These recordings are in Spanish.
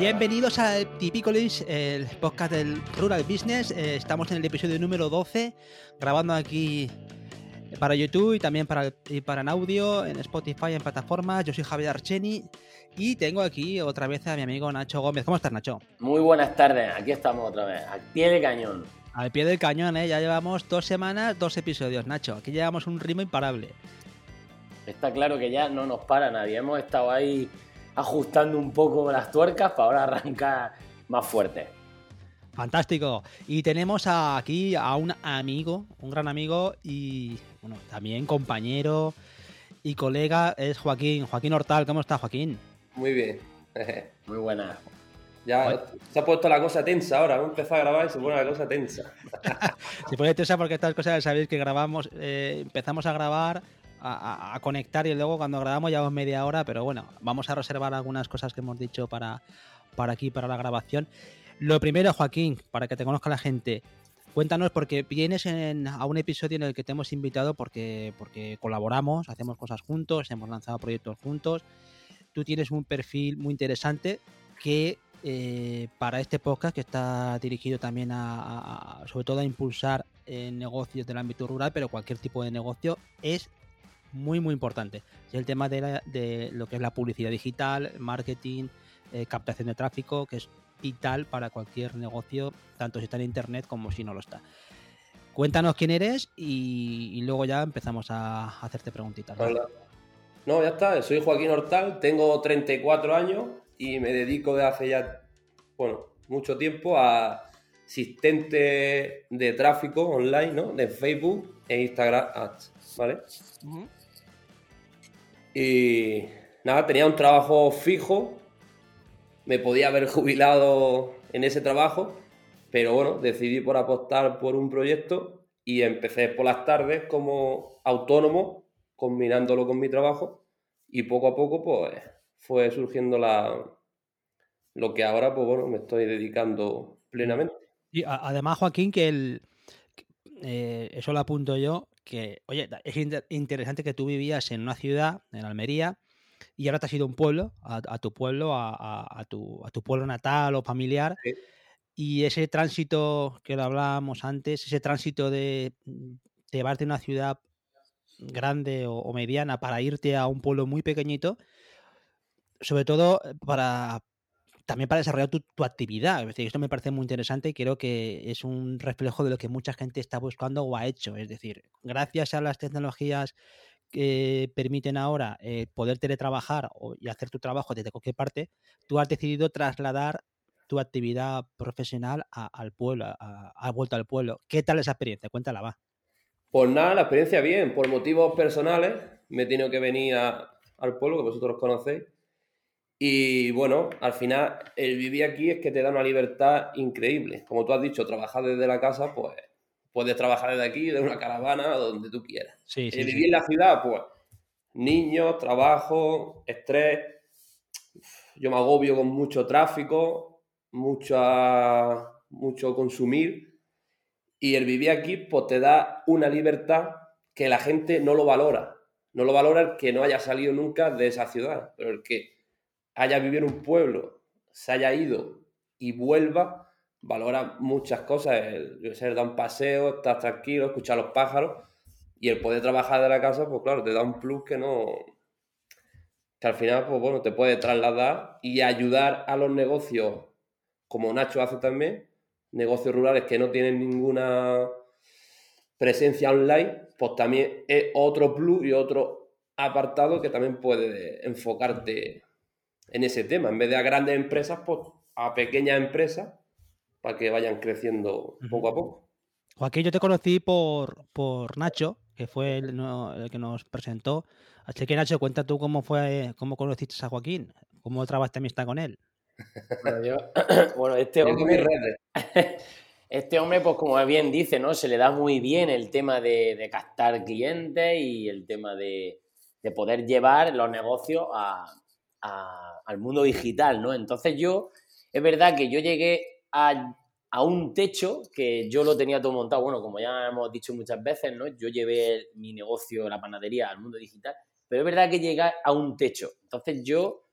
Bienvenidos a Tipicolis, el podcast del Rural Business. Eh, estamos en el episodio número 12, grabando aquí para YouTube y también para, y para en audio, en Spotify, en plataformas. Yo soy Javier Archeni y tengo aquí otra vez a mi amigo Nacho Gómez. ¿Cómo estás, Nacho? Muy buenas tardes, aquí estamos otra vez, al pie del cañón. Al pie del cañón, ¿eh? Ya llevamos dos semanas, dos episodios, Nacho. Aquí llevamos un ritmo imparable. Está claro que ya no nos para nadie. Hemos estado ahí ajustando un poco las tuercas para ahora arrancar más fuerte. Fantástico. Y tenemos aquí a un amigo, un gran amigo y bueno, también compañero y colega, es Joaquín. Joaquín Hortal, ¿cómo está Joaquín? Muy bien. Muy buena. Ya se ha puesto la cosa tensa ahora, hemos empezado a grabar y se pone la cosa tensa. se pone tensa porque estas cosas sabéis que grabamos, eh, empezamos a grabar a, conectar y luego cuando grabamos llevamos media hora, pero bueno, vamos a reservar algunas cosas que hemos dicho para, para aquí, para la grabación. Lo primero, Joaquín, para que te conozca la gente, cuéntanos porque vienes a un episodio en el que te hemos invitado porque, porque colaboramos, hacemos cosas juntos, hemos lanzado proyectos juntos. Tú tienes un perfil muy interesante que eh, para este podcast que está dirigido también a, sobre todo a impulsar eh, negocios del ámbito rural, pero cualquier tipo de negocio es muy, muy importante. Es el tema de, lo que es la publicidad digital, marketing, eh, captación de tráfico, que es vital para cualquier negocio, tanto si está en internet como si no lo está. Cuéntanos quién eres y, luego ya empezamos a hacerte preguntitas. No, ya está. Soy Joaquín Hortal, tengo 34 años y me dedico de hace ya, bueno, mucho tiempo a asistente de tráfico online, ¿no? De Facebook e Instagram Ads, ¿vale? Y nada, tenía un trabajo fijo, me podía haber jubilado en ese trabajo, pero bueno, decidí por apostar por un proyecto y empecé por las tardes como autónomo, combinándolo con mi trabajo y poco a poco pues fue surgiendo la, lo que ahora pues bueno, me estoy dedicando plenamente. Y además, Joaquín, que el, eh, eso lo apunto yo, que, oye, es interesante que tú vivías en una ciudad, en Almería, y ahora te has ido a un pueblo, a, tu pueblo, a, tu, pueblo natal o familiar. Y ese tránsito que lo hablábamos antes, ese tránsito de, llevarte a una ciudad grande o, mediana para irte a un pueblo muy pequeñito, sobre todo para, también para desarrollar tu, actividad. Esto me parece muy interesante y creo que es un reflejo de lo que mucha gente está buscando o ha hecho. Es decir, gracias a las tecnologías que permiten ahora eh, poder teletrabajar y hacer tu trabajo desde cualquier parte, tú has decidido trasladar tu actividad profesional al pueblo, a, vuelta al pueblo. ¿Qué tal esa experiencia? Cuéntala, va. Pues nada, la experiencia bien. Por motivos personales me he tenido que venir al pueblo, que vosotros conocéis, y bueno, al final el vivir aquí es que te da una libertad increíble. Como tú has dicho, trabajar desde la casa, pues puedes trabajar desde aquí, de una caravana, donde tú quieras. Sí, sí, el vivir en la ciudad, pues niños, trabajo, estrés. Yo me agobio con mucho tráfico, mucha, mucho consumir. Y el vivir aquí, pues te da una libertad que la gente no lo valora. No lo valora el que no haya salido nunca de esa ciudad, pero el que haya vivido en un pueblo, se haya ido y vuelva, valora muchas cosas. El, ser dar un paseo, estar tranquilo, escuchar los pájaros y el poder trabajar de la casa, pues claro, te da un plus que no. que al final, pues bueno, te puede trasladar y ayudar a los negocios, como Nacho hace también, negocios rurales que no tienen ninguna presencia online, pues también es otro plus y otro apartado que también puede enfocarte en ese tema. En vez de a grandes empresas, pues a pequeñas empresas para que vayan creciendo poco a poco. Joaquín, yo te conocí por, por Nacho, que fue el, que nos presentó. Así que Nacho, cuenta tú cómo fue, cómo conociste a Joaquín, cómo trabajaste amistad con él. Bueno, este hombre, este hombre, pues como bien dice, ¿no? Se le da muy bien el tema de, captar clientes y el tema de, de poder llevar los negocios a, al mundo digital, ¿no? Entonces yo, es verdad que yo llegué a, un techo que yo lo tenía todo montado, bueno, como ya hemos dicho muchas veces, ¿no? Yo llevé mi negocio, la panadería, al mundo digital, pero es verdad que llegué a un techo. Entonces yo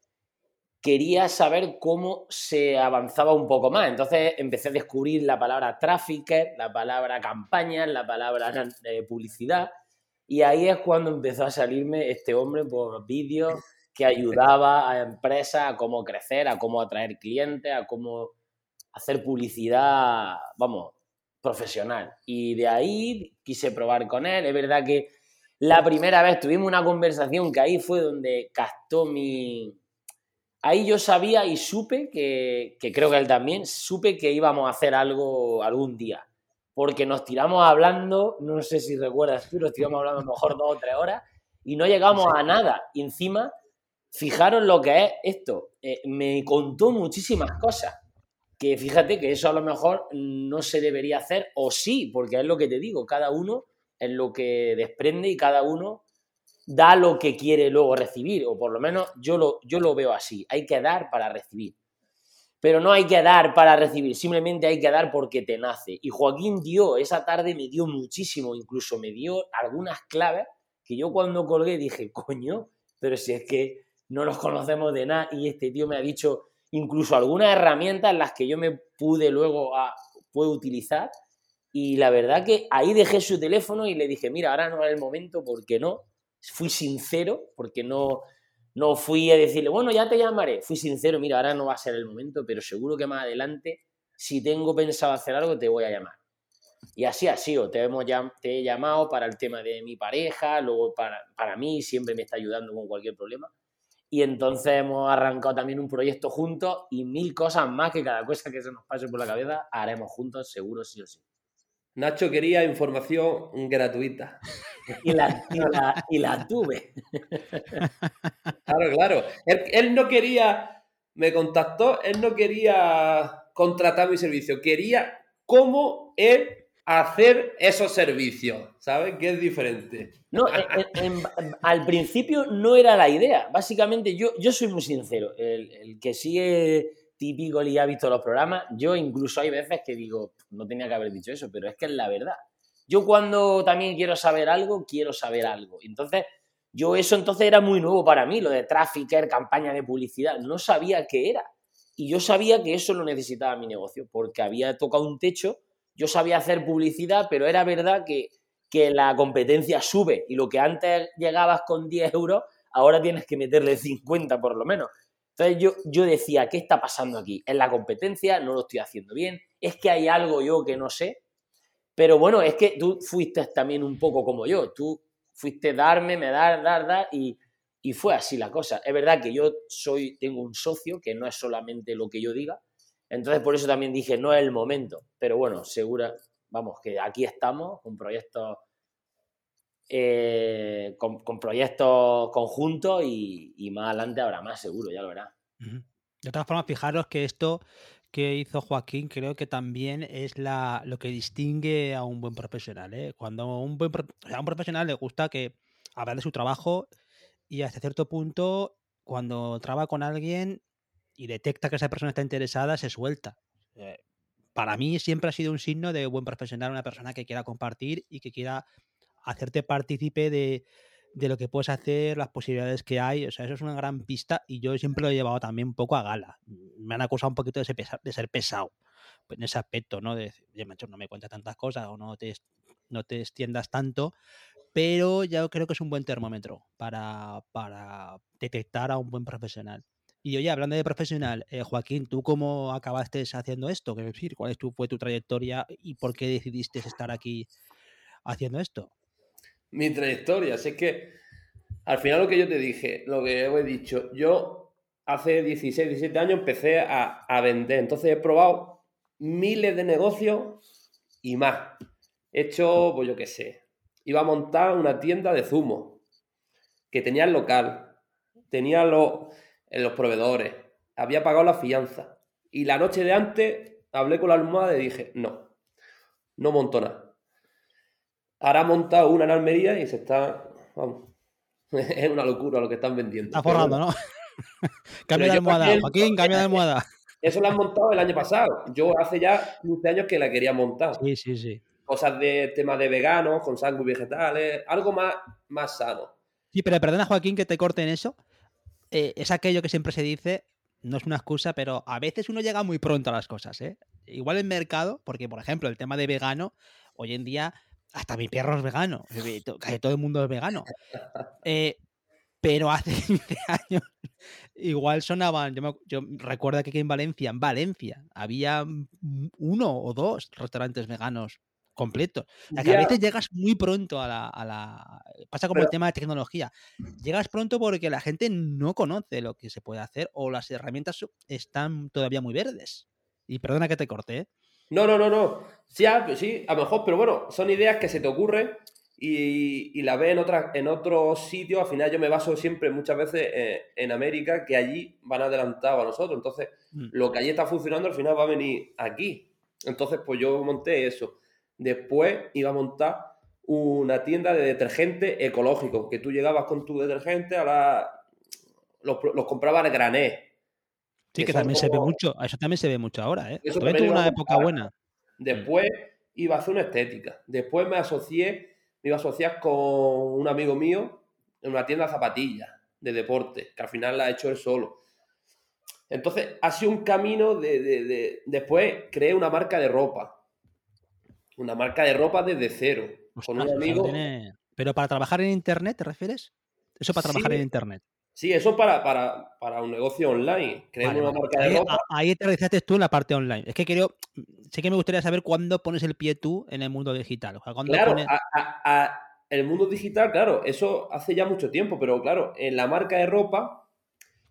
quería saber cómo se avanzaba un poco más. Entonces empecé a descubrir la palabra trafficker, la palabra campaña, la palabra eh, publicidad. Y ahí es cuando empezó a salirme este hombre por vídeos que ayudaba a empresas a cómo crecer, a cómo atraer clientes, a cómo hacer publicidad, vamos, profesional. Y de ahí quise probar con él. Es verdad que la primera vez tuvimos una conversación que ahí fue donde captó mi, ahí yo sabía y supe que, creo que él también, supe que íbamos a hacer algo algún día. Porque nos tiramos hablando, no sé si recuerdas tú, nos tiramos hablando a lo mejor dos o tres horas y no llegamos a nada. Y encima, fijaros lo que es esto. Eh, me contó muchísimas cosas. Que fíjate que eso a lo mejor no se debería hacer, o sí, porque es lo que te digo, cada uno es lo que desprende y cada uno da lo que quiere luego recibir, o por lo menos yo lo, yo lo veo así, hay que dar para recibir. Pero no hay que dar para recibir, simplemente hay que dar porque te nace. Y Joaquín dio, esa tarde me dio muchísimo, incluso me dio algunas claves que yo cuando colgué dije, coño, pero si es que no los conocemos de nada y este tío me ha dicho incluso algunas herramientas en las que yo me pude luego a, puedo utilizar. Y la verdad que ahí dejé su teléfono y le dije, mira, ahora no es el momento, porque no? fui sincero, porque no, no fui a decirle, bueno, ya te llamaré. Fui sincero, mira, ahora no va a ser el momento, pero seguro que más adelante, si tengo pensado hacer algo, te voy a llamar. Y así ha sido, te, hemos, te he llamado para el tema de mi pareja, luego para, para mí, siempre me está ayudando con cualquier problema. Y entonces hemos arrancado también un proyecto juntos y mil cosas más que cada cosa que se nos pase por la cabeza haremos juntos, seguro sí o sí. Nacho quería información gratuita. Y la, y la, tuve. Claro, claro. Él, no quería, me contactó, él no quería contratar mi servicio, quería cómo él hacer esos servicios, ¿sabes? Que es diferente. No, al principio no era la idea. Básicamente, yo, yo soy muy sincero. El, el que sigue típico y ha visto los programas, yo incluso hay veces que digo, no tenía que haber dicho eso, pero es que es la verdad. Yo cuando también quiero saber algo, quiero saber algo. Entonces, yo eso entonces era muy nuevo para mí, lo de trafficker, campaña de publicidad, no sabía qué era. Y yo sabía que eso lo necesitaba mi negocio, porque había tocado un techo, yo sabía hacer publicidad, pero era verdad que, que la competencia sube y lo que antes llegabas con 10 euros, ahora tienes que meterle 50 por lo menos. Entonces yo, yo decía, ¿qué está pasando aquí? ¿En la competencia? ¿No lo estoy haciendo bien? ¿Es que hay algo yo que no sé? Pero bueno, es que tú fuiste también un poco como yo. Tú fuiste darme, me dar, dar, dar y, y fue así la cosa. Es verdad que yo soy, tengo un socio que no es solamente lo que yo diga. Entonces por eso también dije, no es el momento. Pero bueno, segura, vamos, que aquí estamos con proyectos eh, con, proyectos conjuntos y, más adelante habrá más, seguro, ya lo verás. De todas formas, fijaros que esto que hizo Joaquín creo que también es la, lo que distingue a un buen profesional. ¿eh? Cuando un, buen, a un profesional le gusta que hablar de su trabajo y hasta cierto punto, cuando traba con alguien y detecta que esa persona está interesada, se suelta. Eh, para mí siempre ha sido un signo de buen profesional, una persona que quiera compartir y que quiera hacerte partícipe de, lo que puedes hacer, las posibilidades que hay. O sea, eso es una gran pista y yo siempre lo he llevado también un poco a gala. Me han acusado un poquito de ser, de ser pesado en ese aspecto, ¿no? De decir, no me cuentas tantas cosas o no te, no te extiendas tanto, pero ya creo que es un buen termómetro para, para detectar a un buen profesional. Y oye, hablando de profesional, eh, Joaquín, ¿tú cómo acabaste haciendo esto? decir, ¿cuál es tu, fue tu trayectoria y por qué decidiste estar aquí haciendo esto? mi trayectoria. Es que al final lo que yo te dije, lo que he dicho, yo hace 16, 17 años empecé a, vender. Entonces he probado miles de negocios y más. He hecho, pues yo qué sé, iba a montar una tienda de zumo que tenía el local, tenía los, los proveedores, había pagado la fianza. Y la noche de antes hablé con la almohada y dije, no, no monto nada. Ahora ha montado una en Almería y se está. Vamos. es una locura lo que están vendiendo. Está forrando, ¿no? cambia de almohada, Joaquín, cambia de almohada. Eso lo han montado el año pasado. Yo hace ya 15 años que la quería montar. Sí, sí, sí. Cosas de temas de veganos, con sangre y vegetales, algo más, más sano. Sí, pero perdona, Joaquín, que te corte en eso. Eh, es aquello que siempre se dice no es una excusa, pero a veces uno llega muy pronto a las cosas, ¿eh? Igual el mercado, porque por ejemplo el tema de vegano, hoy en día hasta mi perro es vegano, casi todo el mundo es vegano. Eh, pero hace 15 años igual sonaban, yo, recuerdo que aquí en Valencia, en Valencia, había uno o dos restaurantes veganos completos. O que a veces llegas muy pronto a la... pasa como el tema de tecnología. Llegas pronto porque la gente no conoce lo que se puede hacer o las herramientas están todavía muy verdes. Y perdona que te corté. ¿eh? No, no, no, no. Sí, sí, a lo mejor, pero bueno, son ideas que se te ocurren y, la ves en, otra, en otros sitios. Al final yo me baso siempre muchas veces eh, en América, que allí van adelantados a nosotros. Entonces, mm. lo que allí está funcionando al final va a venir aquí. Entonces, pues yo monté eso. Después iba a montar una tienda de detergente ecológico, que tú llegabas con tu detergente, ahora los, los comprabas de grané. Sí, que, también se ve mucho, eso también se ve mucho ahora, ¿eh? Eso tuvo una época buena. Después iba a hacer una estética. Después me asocié me iba a asociar con un amigo mío en una tienda de zapatillas de deporte, que al final la ha hecho él solo. Entonces, ha sido un camino de, Después creé una marca de ropa. Una marca de ropa desde cero. con un amigo. Pero para trabajar en Internet, ¿te refieres? Eso para trabajar en Internet. Sí, eso para, para, un negocio online. Crear una marca de ropa. Ahí te realizaste tú en la parte online. Es que creo, sé que me gustaría saber cuándo pones el pie tú en el mundo digital. claro, el mundo digital, claro, eso hace ya mucho tiempo, pero claro, en la marca de ropa,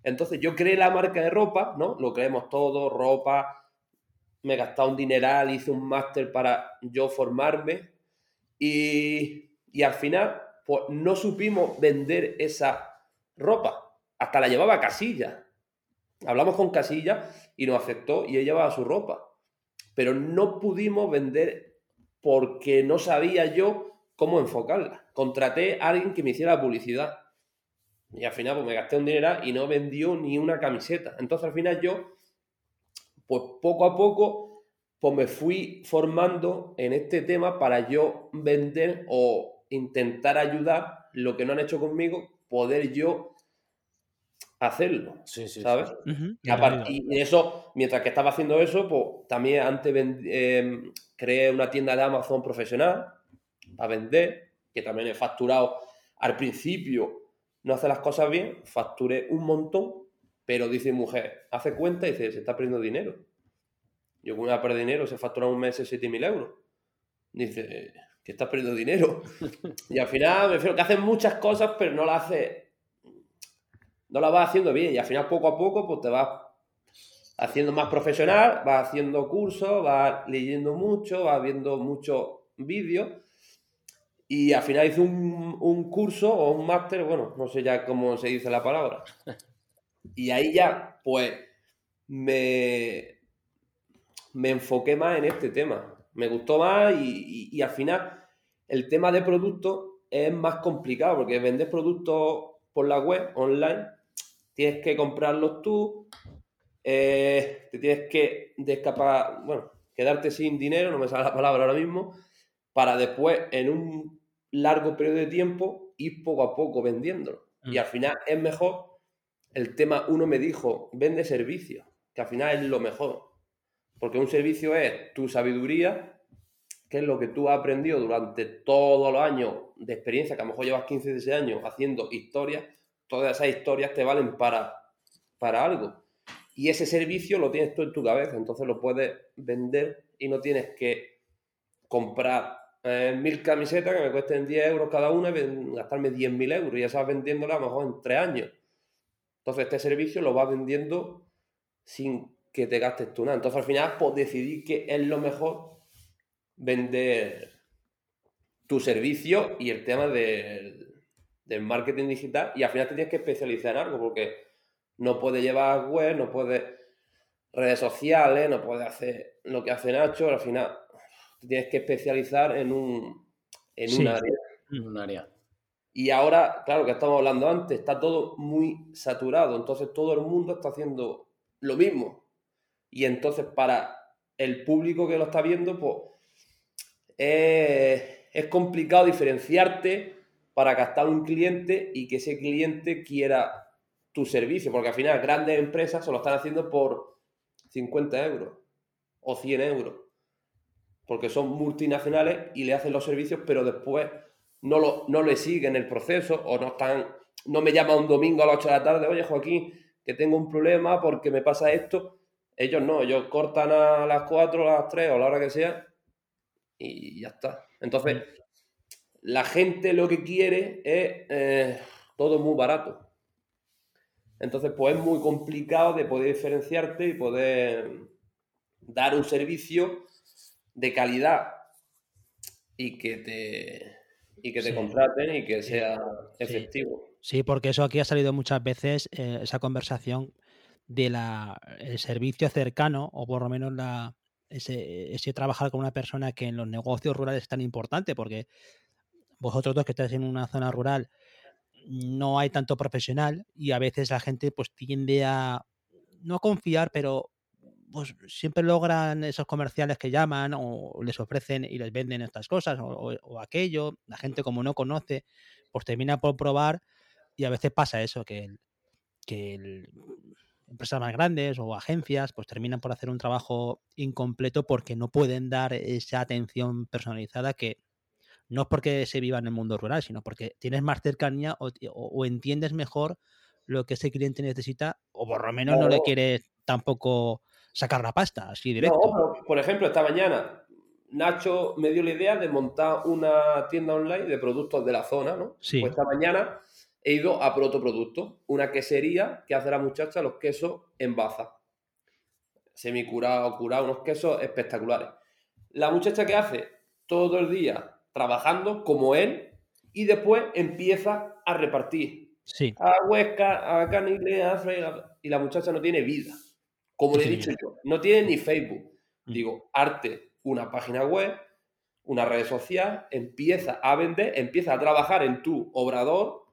entonces yo creé la marca de ropa, ¿no? Lo creemos todo, ropa, me he gastado un dineral, hice un máster para yo formarme y, y al final, pues no supimos vender esa ropa. Hasta la llevaba Casilla. Hablamos con Casilla y nos aceptó y ella llevaba su ropa. Pero no pudimos vender porque no sabía yo cómo enfocarla. Contraté a alguien que me hiciera publicidad. Y al final pues me gasté un dinero y no vendió ni una camiseta. Entonces al final yo, pues poco a poco, pues me fui formando en este tema para yo vender o intentar ayudar lo que no han hecho conmigo poder yo hacerlo, ¿sabes? y, eso, mientras que estaba haciendo eso, pues también antes em, creé una tienda de Amazon profesional a vender, que también he facturado. Al principio, no hace las cosas bien, facturé un montón, pero dice mujer, hace cuenta y dice, se está perdiendo dinero. Yo como voy a perder dinero, se factura un mes 7.000 euros. Dice, que estás perdiendo dinero. y al final, me refiero que hacen muchas cosas, pero no las hace. No las vas haciendo bien. Y al final, poco a poco, pues te vas haciendo más profesional, vas haciendo cursos, vas leyendo mucho, vas viendo muchos vídeos. Y al final hice un, un curso o un máster, bueno, no sé ya cómo se dice la palabra. Y ahí ya, pues, me, me enfoqué más en este tema me gustó más y, al final el tema de productos es más complicado porque vender productos por la web, online, tienes que comprarlos tú, eh, te tienes que descapar, bueno, quedarte sin dinero, no me sale la palabra ahora mismo, para después en un largo periodo de tiempo ir poco a poco vendiéndolo. Y mm. al final es mejor, el tema, uno me dijo, vende servicios, que al final es lo mejor. Porque un servicio es tu sabiduría, que es lo que tú has aprendido durante todos los años de experiencia, que a lo mejor llevas 15, 16 años haciendo historias, todas esas historias te valen para, para algo. Y ese servicio lo tienes tú en tu cabeza, entonces lo puedes vender y no tienes que comprar eh, mil camisetas que me cuesten 10 euros cada una y gastarme 10.000 euros y ya estás vendiéndola a lo mejor en 3 años. Entonces este servicio lo vas vendiendo sin que te gastes tú nada. Entonces al final, pues decidir que es lo mejor vender tu servicio y el tema del, marketing digital. Y al final te tienes que especializar en algo porque no puedes llevar web, no puedes redes sociales, no puedes hacer lo que hace Nacho. Al final te tienes que especializar en un, en un área. un área. Y ahora, claro, que estamos hablando antes, está todo muy saturado. Entonces todo el mundo está haciendo lo mismo. Y entonces para el público que lo está viendo, pues es, complicado diferenciarte para captar un cliente y que ese cliente quiera tu servicio, porque al final grandes empresas se lo están haciendo por 50 euros o 100 euros, porque son multinacionales y le hacen los servicios, pero después no, lo, no le siguen el proceso o no están, no me llama un domingo a las 8 de la tarde, oye Joaquín, que tengo un problema porque me pasa esto. Ellos no, ellos cortan a las 4, a las 3 o a la hora que sea y ya está. Entonces, la gente lo que quiere es eh, todo muy barato. Entonces, pues es muy complicado de poder diferenciarte y poder dar un servicio de calidad y que te, y que te contraten y que sea efectivo. Sí. porque eso aquí ha salido muchas veces, eh, esa conversación de la el servicio cercano, o por lo menos la, ese, ese trabajar con una persona que en los negocios rurales es tan importante, porque vosotros dos que estáis en una zona rural, no hay tanto profesional y a veces la gente pues tiende a no confiar, pero pues siempre logran esos comerciales que llaman o les ofrecen y les venden estas cosas o, aquello. La gente como no conoce, pues termina por probar y a veces pasa eso, que, que empresas más grandes o agencias pues terminan por hacer un trabajo incompleto porque no pueden dar esa atención personalizada que no es porque se viva en el mundo rural, sino porque tienes más cercanía o, entiendes mejor lo que ese cliente necesita, o por lo menos no, le quieres tampoco sacar la pasta así directo. No, por ejemplo, esta mañana Nacho me dio la idea de montar una tienda online de productos de la zona, ¿no? Sí. Pues esta mañana he ido a por otro producto, una quesería que hace la muchacha los quesos en baza. Semi curado, curado, unos quesos espectaculares. La muchacha que hace todo el día trabajando como él y después empieza a repartir. Sí. A Huesca, a Canile, a y la muchacha no tiene vida. Como le he dicho yo, no tiene ni Facebook. Mm. Digo, arte, una página web, una red social, empieza a vender, empieza a trabajar en tu obrador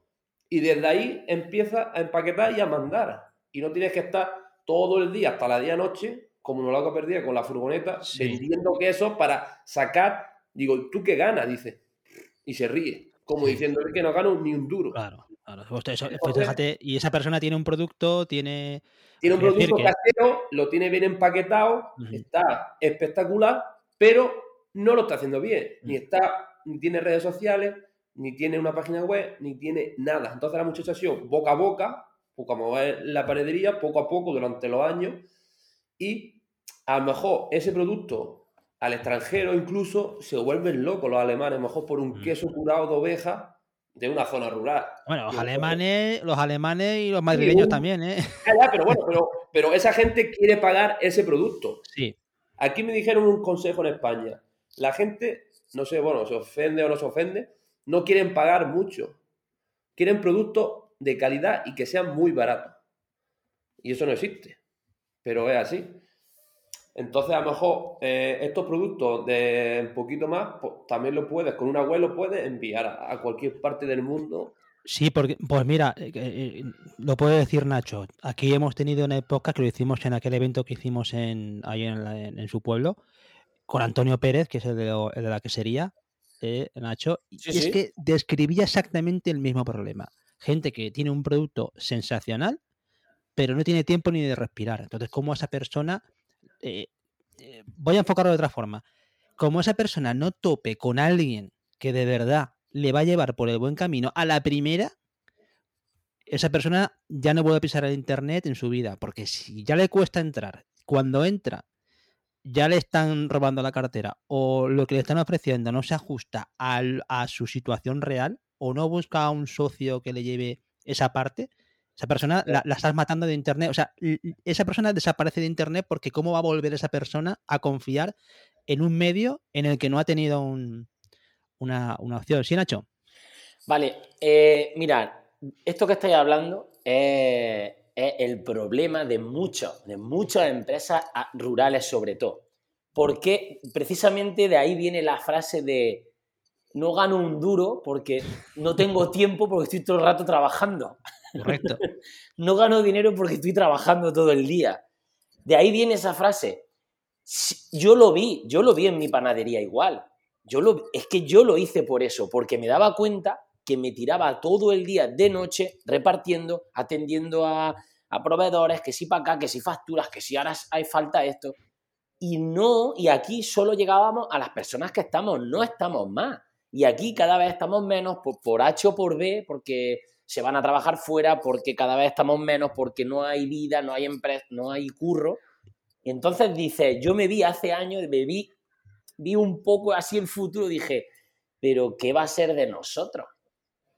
y desde ahí empieza a empaquetar y a mandar. Y no tienes que estar todo el día hasta la día noche, como no lo hago perdida con la furgoneta, vendiendo queso para sacar Digo, ¿tú qué ganas? Dice. Y se ríe, como diciendo que no gano ni un duro. Claro, claro. Pues fíjate, y esa persona tiene un producto, tiene. Tiene un producto casero, lo tiene bien empaquetado, está espectacular, pero no lo está haciendo bien. Ni está, ni tiene redes sociales, ni tiene una página web, ni tiene nada. Entonces la muchacha ha sido boca a boca, como es la panadería, poco a poco durante los años, y a lo mejor ese producto al extranjero incluso se vuelven locos los alemanes, mejor por un queso curado de oveja de una zona rural. Bueno, los alemanes, los alemanes y los madrileños también, ¿eh? pero bueno, pero, esa gente quiere pagar ese producto. Sí. Aquí me dijeron un consejo en España. La gente, no sé, bueno, se ofende o no se ofende, no quieren pagar mucho. Quieren productos de calidad y que sean muy baratos. Y eso no existe. Pero es así. Entonces, a lo mejor eh, estos productos de un poquito más, pues, también lo puedes, con una web lo puedes enviar a, cualquier parte del mundo. Sí, porque, pues mira, eh, eh, lo puede decir Nacho. Aquí hemos tenido una época que lo hicimos en aquel evento que hicimos en, ahí en, su pueblo, con Antonio Pérez, que es el de, la quesería, Nacho. y es que describía exactamente el mismo problema. Gente que tiene un producto sensacional, pero no tiene tiempo ni de respirar. Entonces, ¿cómo esa persona eh, eh, voy a enfocarlo de otra forma. Como esa persona no tope con alguien que de verdad le va a llevar por el buen camino a la primera, esa persona ya no puede pisar el internet en su vida, porque si ya le cuesta entrar, cuando entra ya le están robando la cartera o lo que le están ofreciendo no se ajusta a su situación real o no busca a un socio que le lleve esa parte, esa persona la, estás matando de internet. O sea, esa persona desaparece de internet porque ¿cómo va a volver esa persona a confiar en un medio en el que no ha tenido una, opción? ¿Sí, Nacho? Vale, eh, mirad, esto que estáis hablando es, el problema de, muchos, de muchas empresas rurales sobre todo. Porque precisamente de ahí viene la frase de no gano un duro porque no tengo tiempo porque estoy todo el rato trabajando. Correcto. no gano dinero porque estoy trabajando todo el día. De ahí viene esa frase. Yo lo vi, yo lo vi en mi panadería igual. Yo lo, es que yo lo hice por eso, porque me daba cuenta que me tiraba todo el día de noche repartiendo, atendiendo a, proveedores, que si para acá, que si facturas, que si ahora hay falta esto. Y no, y aquí solo llegábamos a las personas que estamos, no estamos más. Y aquí cada vez estamos menos por, por H o por B, porque se van a trabajar fuera, porque cada vez estamos menos, porque no hay vida, no hay empresa, no hay curro. Y entonces dice, yo me vi hace años, me vi, vi un poco así el futuro, dije, pero ¿qué va a ser de nosotros?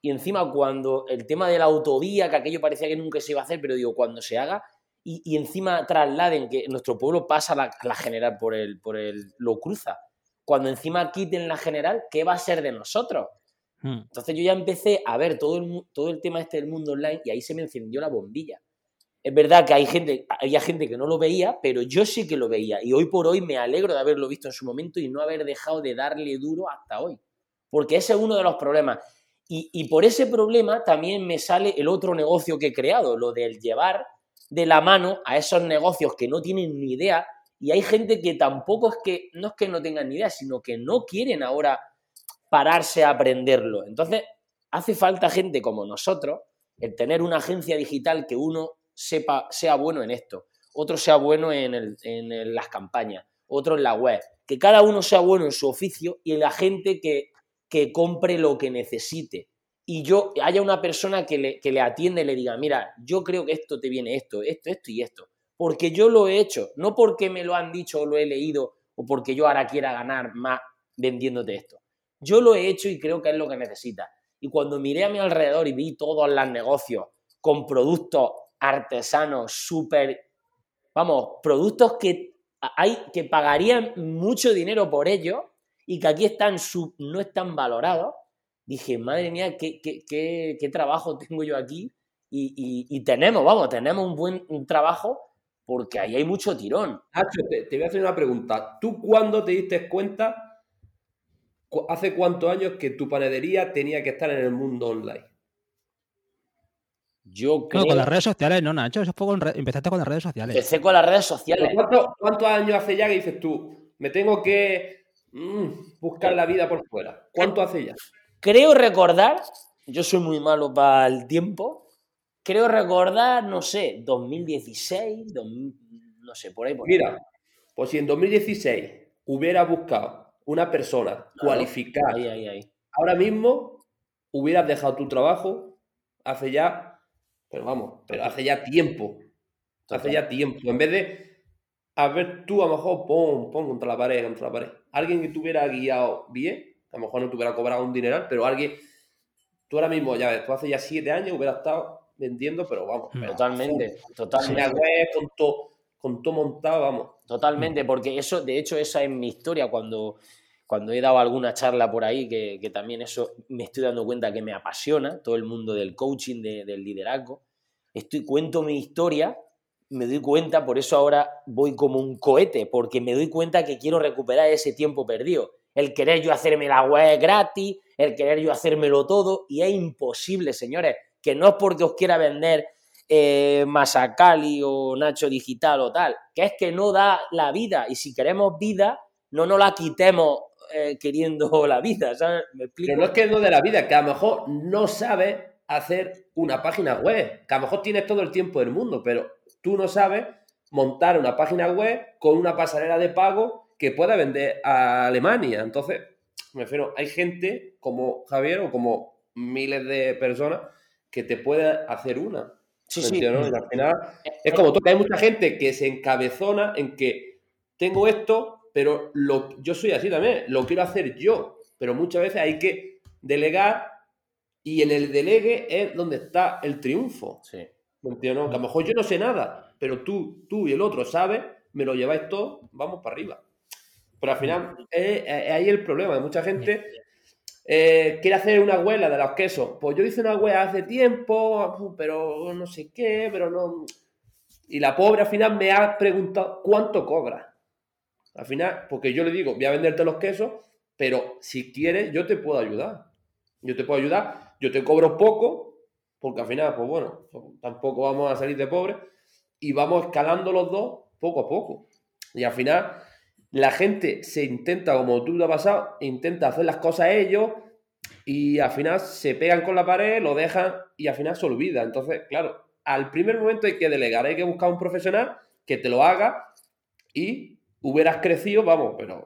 Y encima cuando el tema de la autovía, que aquello parecía que nunca se iba a hacer, pero digo, cuando se haga, y, encima trasladen que nuestro pueblo pasa la, la general por el, por el, lo cruza. Cuando encima quiten la general, ¿qué va a ser de nosotros? Hmm. Entonces yo ya empecé a ver todo el, todo el tema este del mundo online y ahí se me encendió la bombilla. Es verdad que hay gente, había gente que no lo veía, pero yo sí que lo veía. Y hoy por hoy me alegro de haberlo visto en su momento y no haber dejado de darle duro hasta hoy. Porque ese es uno de los problemas. Y, y por ese problema también me sale el otro negocio que he creado, lo del llevar de la mano a esos negocios que no tienen ni idea. Y hay gente que tampoco es que, no es que no tengan ni idea, sino que no quieren ahora pararse a aprenderlo. Entonces, hace falta gente como nosotros, el tener una agencia digital que uno sepa, sea bueno en esto, otro sea bueno en, las campañas, otro en la web, que cada uno sea bueno en su oficio y la gente que, compre lo que necesite. Y yo haya una persona que le, que le atiende y le diga, mira, yo creo que esto te viene esto, esto, esto y esto. Porque yo lo he hecho, no porque me lo han dicho o lo he leído o porque yo ahora quiera ganar más vendiéndote esto. Yo lo he hecho y creo que es lo que necesita. Y cuando miré a mi alrededor y vi todos los negocios con productos artesanos, súper, vamos, productos que hay que pagarían mucho dinero por ellos y que aquí están no están valorados, dije, madre mía, qué, qué, qué, trabajo tengo yo aquí. Y, tenemos, vamos, tenemos un buen trabajo porque ahí hay mucho tirón. Nacho, te, te, voy a hacer una pregunta. ¿Tú cuándo te diste cuenta, hace cuántos años que tu panadería tenía que estar en el mundo online? Yo creo... con las redes sociales, no, Nacho, eso fue con empezaste con las redes sociales. Empecé con las redes sociales. ¿Cuántos años hace ya que dices tú, me tengo que mm, buscar la vida por fuera? ¿Cuánto hace ya? Creo recordar, yo soy muy malo para el tiempo, creo recordar, no sé, 2016, no sé, por ahí. Por Mira, pues si en 2016 hubiera buscado una persona cualificada, ahora mismo hubieras dejado tu trabajo hace ya pero vamos, pero hace ya tiempo. Hace ya tiempo. En vez de, a ver, tú a lo mejor pon, pon contra la pared, contra la pared. Alguien que te hubiera guiado bien, a lo mejor no te hubiera cobrado un dineral, pero alguien, tú ahora mismo, ya ves, tú hace ya siete años hubieras estado vendiendo, pero vamos. totalmente, totalmente. con todo, con todo montado, vamos. Totalmente, porque eso, de hecho, esa es mi historia cuando cuando he dado alguna charla por ahí, que, también eso me estoy dando cuenta que me apasiona, todo el mundo del coaching, del liderazgo, estoy, cuento mi historia, me doy cuenta, por eso ahora voy como un cohete, porque me doy cuenta que quiero recuperar ese tiempo perdido. El querer yo hacerme la web gratis, el querer yo hacérmelo todo, y es imposible, señores, que no es porque os quiera vender eh, Masacali o Nacho Digital o tal, que es que no da la vida, y si queremos vida, no nos la quitemos eh, queriendo la vida, ¿sabes? Pero no es que no de la vida, que a lo mejor no sabes hacer una página web, que a lo mejor tienes todo el tiempo del mundo, pero tú no sabes montar una página web con una pasarela de pago que pueda vender a Alemania. Entonces, me refiero, hay gente como Javier o como miles de personas que te puede hacer una. Sí, sí. al final, es como tú, hay mucha gente que se encabezona en que tengo esto, pero lo, yo soy así también, lo quiero hacer yo, pero muchas veces hay que delegar y en el delegue es donde está el triunfo. Sí. ¿Me entiendes? Que a lo mejor yo no sé nada, pero tú, tú y el otro sabes, me lo lleváis todo, vamos para arriba. Pero al final es, ahí el problema de mucha gente. Eh, quiere hacer una huela de los quesos. Pues yo hice una huela hace tiempo, pero no sé qué, pero no. Y la pobre al final me ha preguntado cuánto cobra. Al final, porque yo le digo, voy a venderte los quesos, pero si quieres, yo te puedo ayudar. Yo te puedo ayudar, yo te cobro poco, porque al final, pues bueno, tampoco vamos a salir de pobres, y vamos escalando los dos poco a poco. Y al final, la gente se intenta, como tú lo has pasado, intenta hacer las cosas ellos, y al final se pegan con la pared, lo dejan y al final se olvida. Entonces, claro, al primer momento hay que delegar, hay que buscar un profesional que te lo haga y hubieras crecido, vamos, pero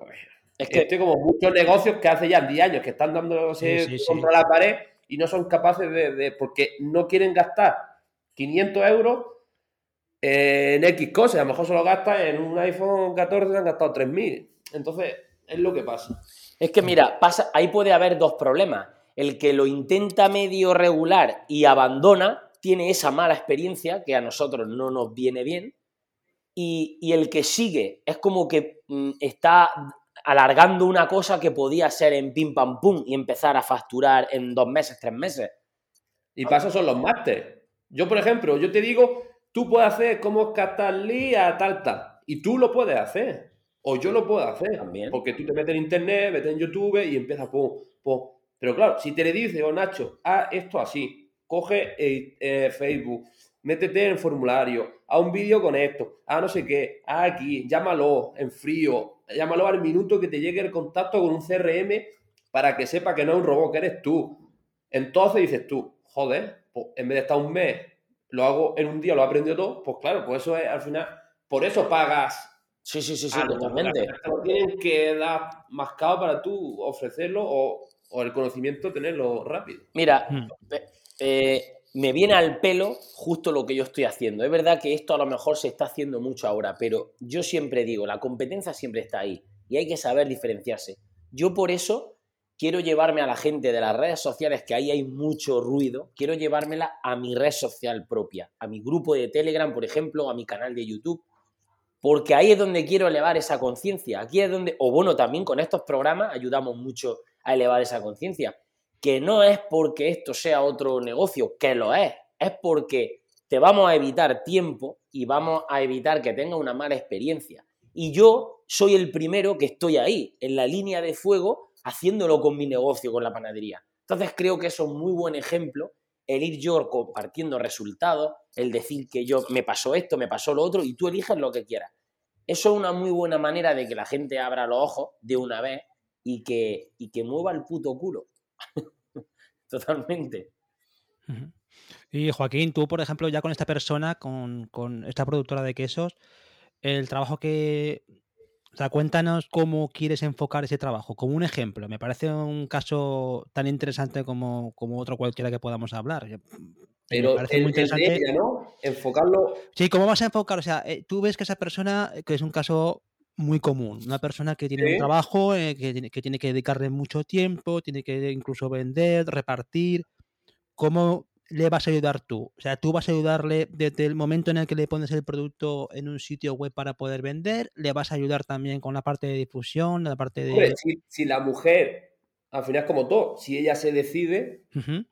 es que estoy como muchos negocios que hace ya 10 años que están dándose contra la pared y no son capaces de, porque no quieren gastar 500 euros en X cosas, a lo mejor se lo gastan en un iPhone 14 han gastado 3.000. Entonces, es lo que pasa. Es que mira, pasa, ahí puede haber dos problemas. El que lo intenta medio regular y abandona tiene esa mala experiencia que a nosotros no nos viene bien. Y, el que sigue es como que mm, está alargando una cosa que podía ser en pim pam pum y empezar a facturar en dos meses, tres meses. Y para son los másteres. Yo, por ejemplo, yo te digo, tú puedes hacer cómo captar a tal, tal. Y tú lo puedes hacer. O yo lo puedo hacer. También. Porque tú te metes en internet, metes en YouTube y empiezas, pum, pum. Pero claro, si te le dices, oh Nacho, haz esto así, coge eh, eh, Facebook, métete en el formulario, haz un vídeo con esto, haz no sé qué, haz aquí, llámalo en frío, llámalo al minuto que te llegue el contacto con un CRM para que sepa que no es un robot, que eres tú. Entonces dices tú, joder, pues en vez de estar un mes, lo hago en un día, lo he aprendido todo, pues claro, pues eso es al final, por eso pagas Sí, sí, sí, sí, totalmente. Lo tienen que dar mascado para tú ofrecerlo o, el conocimiento tenerlo rápido. Mira, hmm. eh, me viene al pelo justo lo que yo estoy haciendo. Es verdad que esto a lo mejor se está haciendo mucho ahora, pero yo siempre digo, la competencia siempre está ahí y hay que saber diferenciarse. Yo por eso quiero llevarme a la gente de las redes sociales, que ahí hay mucho ruido, quiero llevármela a mi red social propia, a mi grupo de Telegram, por ejemplo, a mi canal de YouTube, porque ahí es donde quiero elevar esa conciencia. Aquí es donde, o bueno, también con estos programas ayudamos mucho a elevar esa conciencia. Que no es porque esto sea otro negocio, que lo es, es porque te vamos a evitar tiempo y vamos a evitar que tengas una mala experiencia. Y yo soy el primero que estoy ahí, en la línea de fuego, haciéndolo con mi negocio, con la panadería. Entonces creo que eso es un muy buen ejemplo, el ir yo compartiendo resultados, el decir que yo me pasó esto, me pasó lo otro y tú eliges lo que quieras. Eso es una muy buena manera de que la gente abra los ojos de una vez y que, y que mueva el puto culo. Totalmente. Y Joaquín, tú, por ejemplo, ya con esta persona, con, con esta productora de quesos, el trabajo que, o sea, cuéntanos cómo quieres enfocar ese trabajo, como un ejemplo. Me parece un caso tan interesante como, como otro cualquiera que podamos hablar. Pero parece muy interesante. ¿no? Enfocarlo. Sí, ¿cómo vas a enfocar? O sea, eh, tú ves que esa persona, que es un caso muy común, una persona que tiene un trabajo, eh, que, tiene, que tiene que dedicarle mucho tiempo, tiene que incluso vender, repartir. ¿Cómo le vas a ayudar tú? O sea, tú vas a ayudarle desde el momento en el que le pones el producto en un sitio web para poder vender, le vas a ayudar también con la parte de difusión, la parte de... si, la mujer, al final es como todo, si ella se decide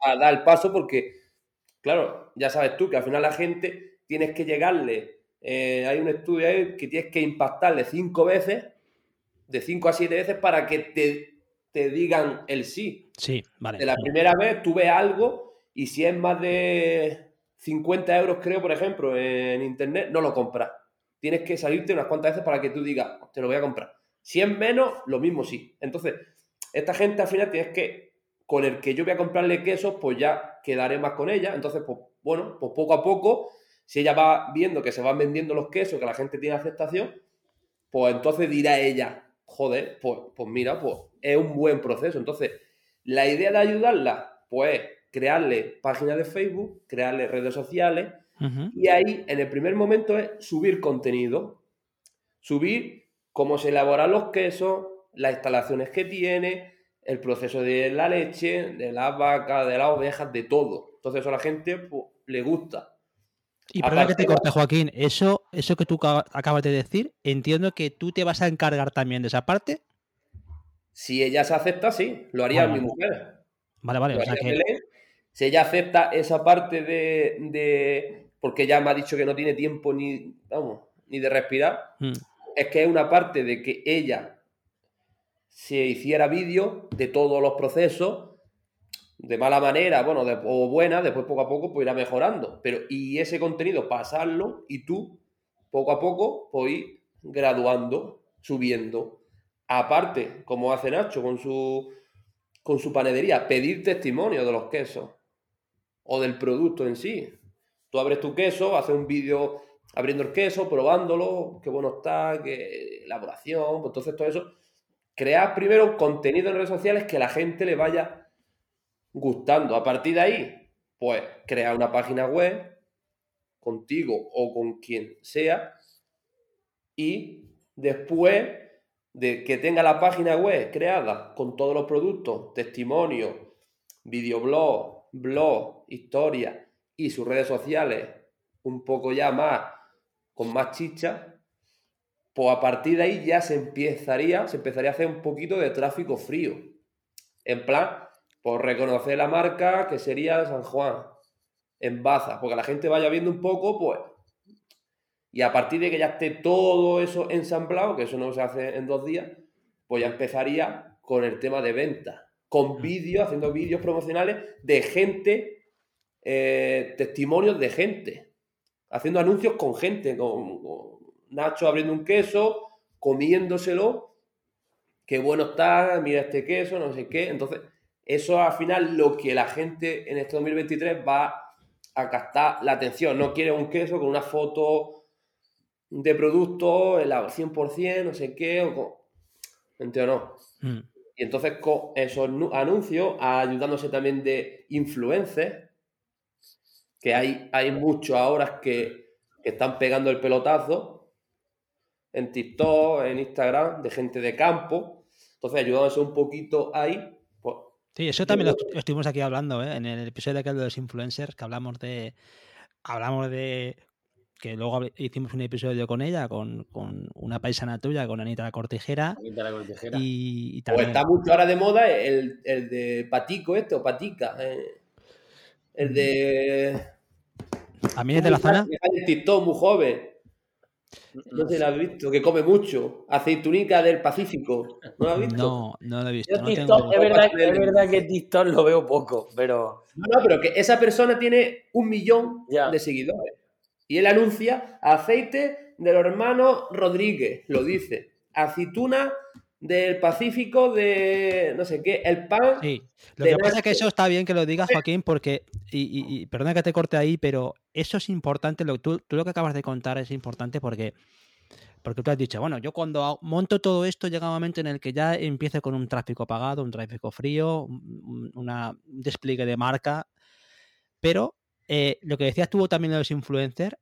a dar el paso, porque, claro, ya sabes tú que al final la gente tienes que llegarle, eh, hay un estudio ahí que tienes que impactarle cinco veces, de cinco a siete veces para que te, te digan el sí. Sí, vale. De la primera vez tú ves algo y si es más de 50 euros, creo, por ejemplo, en internet, no lo compras. Tienes que salirte unas cuantas veces para que tú digas, te lo voy a comprar. Si es menos, lo mismo sí. Entonces, esta gente al final tienes que, con el que yo voy a comprarle quesos, pues ya quedaré más con ella. Entonces, pues bueno, pues poco a poco, si ella va viendo que se van vendiendo los quesos, que la gente tiene aceptación, pues entonces dirá ella, joder, pues, pues mira, pues es un buen proceso. Entonces, la idea de ayudarla, pues crearle páginas de Facebook, crearle redes sociales y ahí en el primer momento es subir contenido, subir cómo se elaboran los quesos, las instalaciones que tiene, el proceso de la leche, de las vacas, de las ovejas, de todo. Entonces eso a la gente pues, le gusta. Y para que te corte, Joaquín, eso, eso que tú acabas de decir, entiendo que tú te vas a encargar también de esa parte. Si ella se acepta, sí, lo haría mi mujer. Vale, vale. O sea que si ella acepta esa parte de, porque ella me ha dicho que no tiene tiempo ni, vamos, ni de respirar, hmm. es que es una parte de que ella se hiciera vídeo de todos los procesos, de mala manera, bueno, o buena, después poco a poco pues irá mejorando. Pero, y ese contenido, pasarlo y tú, poco a poco, pues ir graduando, subiendo. Aparte, como hace Nacho con su con su panadería, pedir testimonio de los quesos o del producto en sí. Tú abres tu queso, haces un vídeo abriendo el queso, probándolo, qué bueno está, qué elaboración, pues entonces todo eso. Crear primero contenido en redes sociales que la gente le vaya gustando. A partir de ahí, pues crea una página web contigo o con quien sea y después de que tenga la página web creada con todos los productos, testimonios, videoblog, blog, historia y sus redes sociales un poco ya más con más chicha, pues a partir de ahí ya se empezaría, se empezaría a hacer un poquito de tráfico frío. En plan, por reconocer la marca que sería San Juan, en Baza, porque la gente vaya viendo un poco, pues. Y a partir de que ya esté todo eso ensamblado, que eso no se hace en dos días, pues ya empezaría con el tema de venta, con mm. vídeos, haciendo vídeos promocionales de gente, eh, testimonios de gente, haciendo anuncios con gente, con, Nacho abriendo un queso, comiéndoselo, qué bueno está, mira este queso, no sé qué. Entonces, eso al final lo que la gente en este 2023 va a captar la atención. No quiere un queso con una foto de producto, el 100%, no sé qué, o con... o no? Mm. Y entonces con esos anuncios, ayudándose también de influencers, que hay, hay muchos ahora que, están pegando el pelotazo en TikTok, en Instagram, de gente de campo. Entonces, ayudándose un poquito ahí, Sí, eso también lo estuvimos aquí hablando, ¿eh? en el episodio de los influencers, que hablamos de. Hablamos de. Que luego hicimos un episodio con ella, con, una paisana tuya, con Anita la Cortijera. Anita la Cortijera. Y, pues está mucho ahora de moda el, de Patico, este, o Patica. Eh, el de. ¿A mí es de la zona? El TikTok muy joven. No se la has visto, que come mucho. Aceitunica del Pacífico. ¿No la has visto? No, no la he visto. es, verdad, es, verdad, que TikTok lo veo poco, pero. No, no, pero que esa persona tiene un millón de seguidores. Y él anuncia aceite de los hermanos Rodríguez, lo dice. Aceituna del Pacífico de no sé qué, el pan. Sí, lo que pasa es que eso está bien que lo digas, Joaquín, porque, y, perdona que te corte ahí, pero eso es importante, lo, tú, tú lo que acabas de contar es importante porque, porque tú has dicho, bueno, yo cuando monto todo esto llega un momento en el que ya empiece con un tráfico apagado, un tráfico frío, un, una, despliegue de marca, pero eh, lo que decías tú también de los influencers,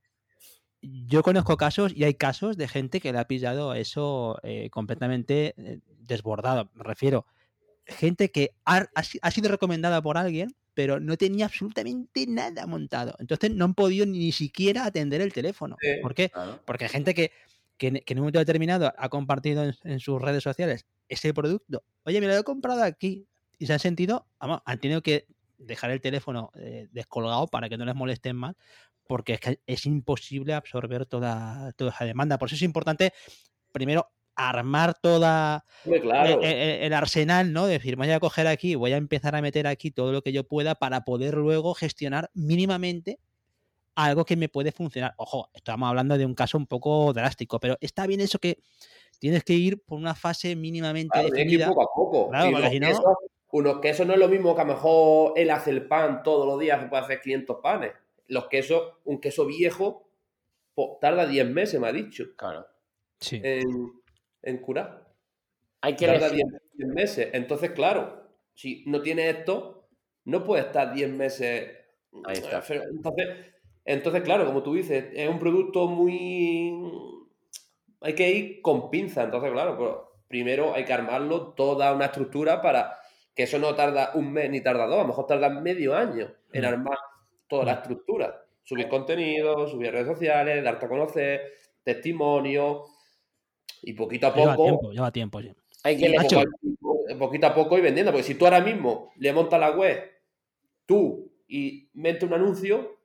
yo conozco casos y hay casos de gente que le ha pillado eso eh, completamente eh, desbordado. Me refiero, gente que ha, sido recomendada por alguien, pero no tenía absolutamente nada montado. Entonces no han podido ni siquiera atender el teléfono. ¿Por qué? Porque hay gente que, en un momento determinado ha compartido en, sus redes sociales ese producto. Oye, me lo he comprado aquí. Y se han sentido, vamos, han tenido que dejar el teléfono eh, descolgado para que no les molesten más, porque es que es imposible absorber toda, toda esa demanda. Por eso es importante, primero, armar toda e, e, el, arsenal, ¿no? decir, voy a coger aquí, voy a empezar a meter aquí todo lo que yo pueda para poder luego gestionar mínimamente algo que me puede funcionar. Ojo, estamos hablando de un caso un poco drástico, pero está bien eso que tienes que ir por una fase mínimamente definida. poco a poco. Claro, unos quesos no es lo mismo que a lo mejor él hace el pan todos los días, se puede hacer 500 panes los quesos, un queso viejo, tarda 10 meses, me ha dicho. Claro. Sí. En, curar. Hay que tarda 10 meses. Entonces, claro, si no tiene esto, no puede estar 10 meses. Ahí está. Entonces, entonces, claro, como tú dices, es un producto muy. Hay que ir con pinza. Entonces, claro, pues, primero hay que armarlo toda una estructura para que eso no tarda un mes ni tarda dos, a lo mejor tarda medio año en mm. armar toda la estructura. Subir contenido, subir redes sociales, darte a conocer, testimonios y poquito a poco. Lleva tiempo, lleva tiempo Hay que poco, poquito a poco y vendiendo, porque si tú ahora mismo le montas la web, tú, y metes un anuncio,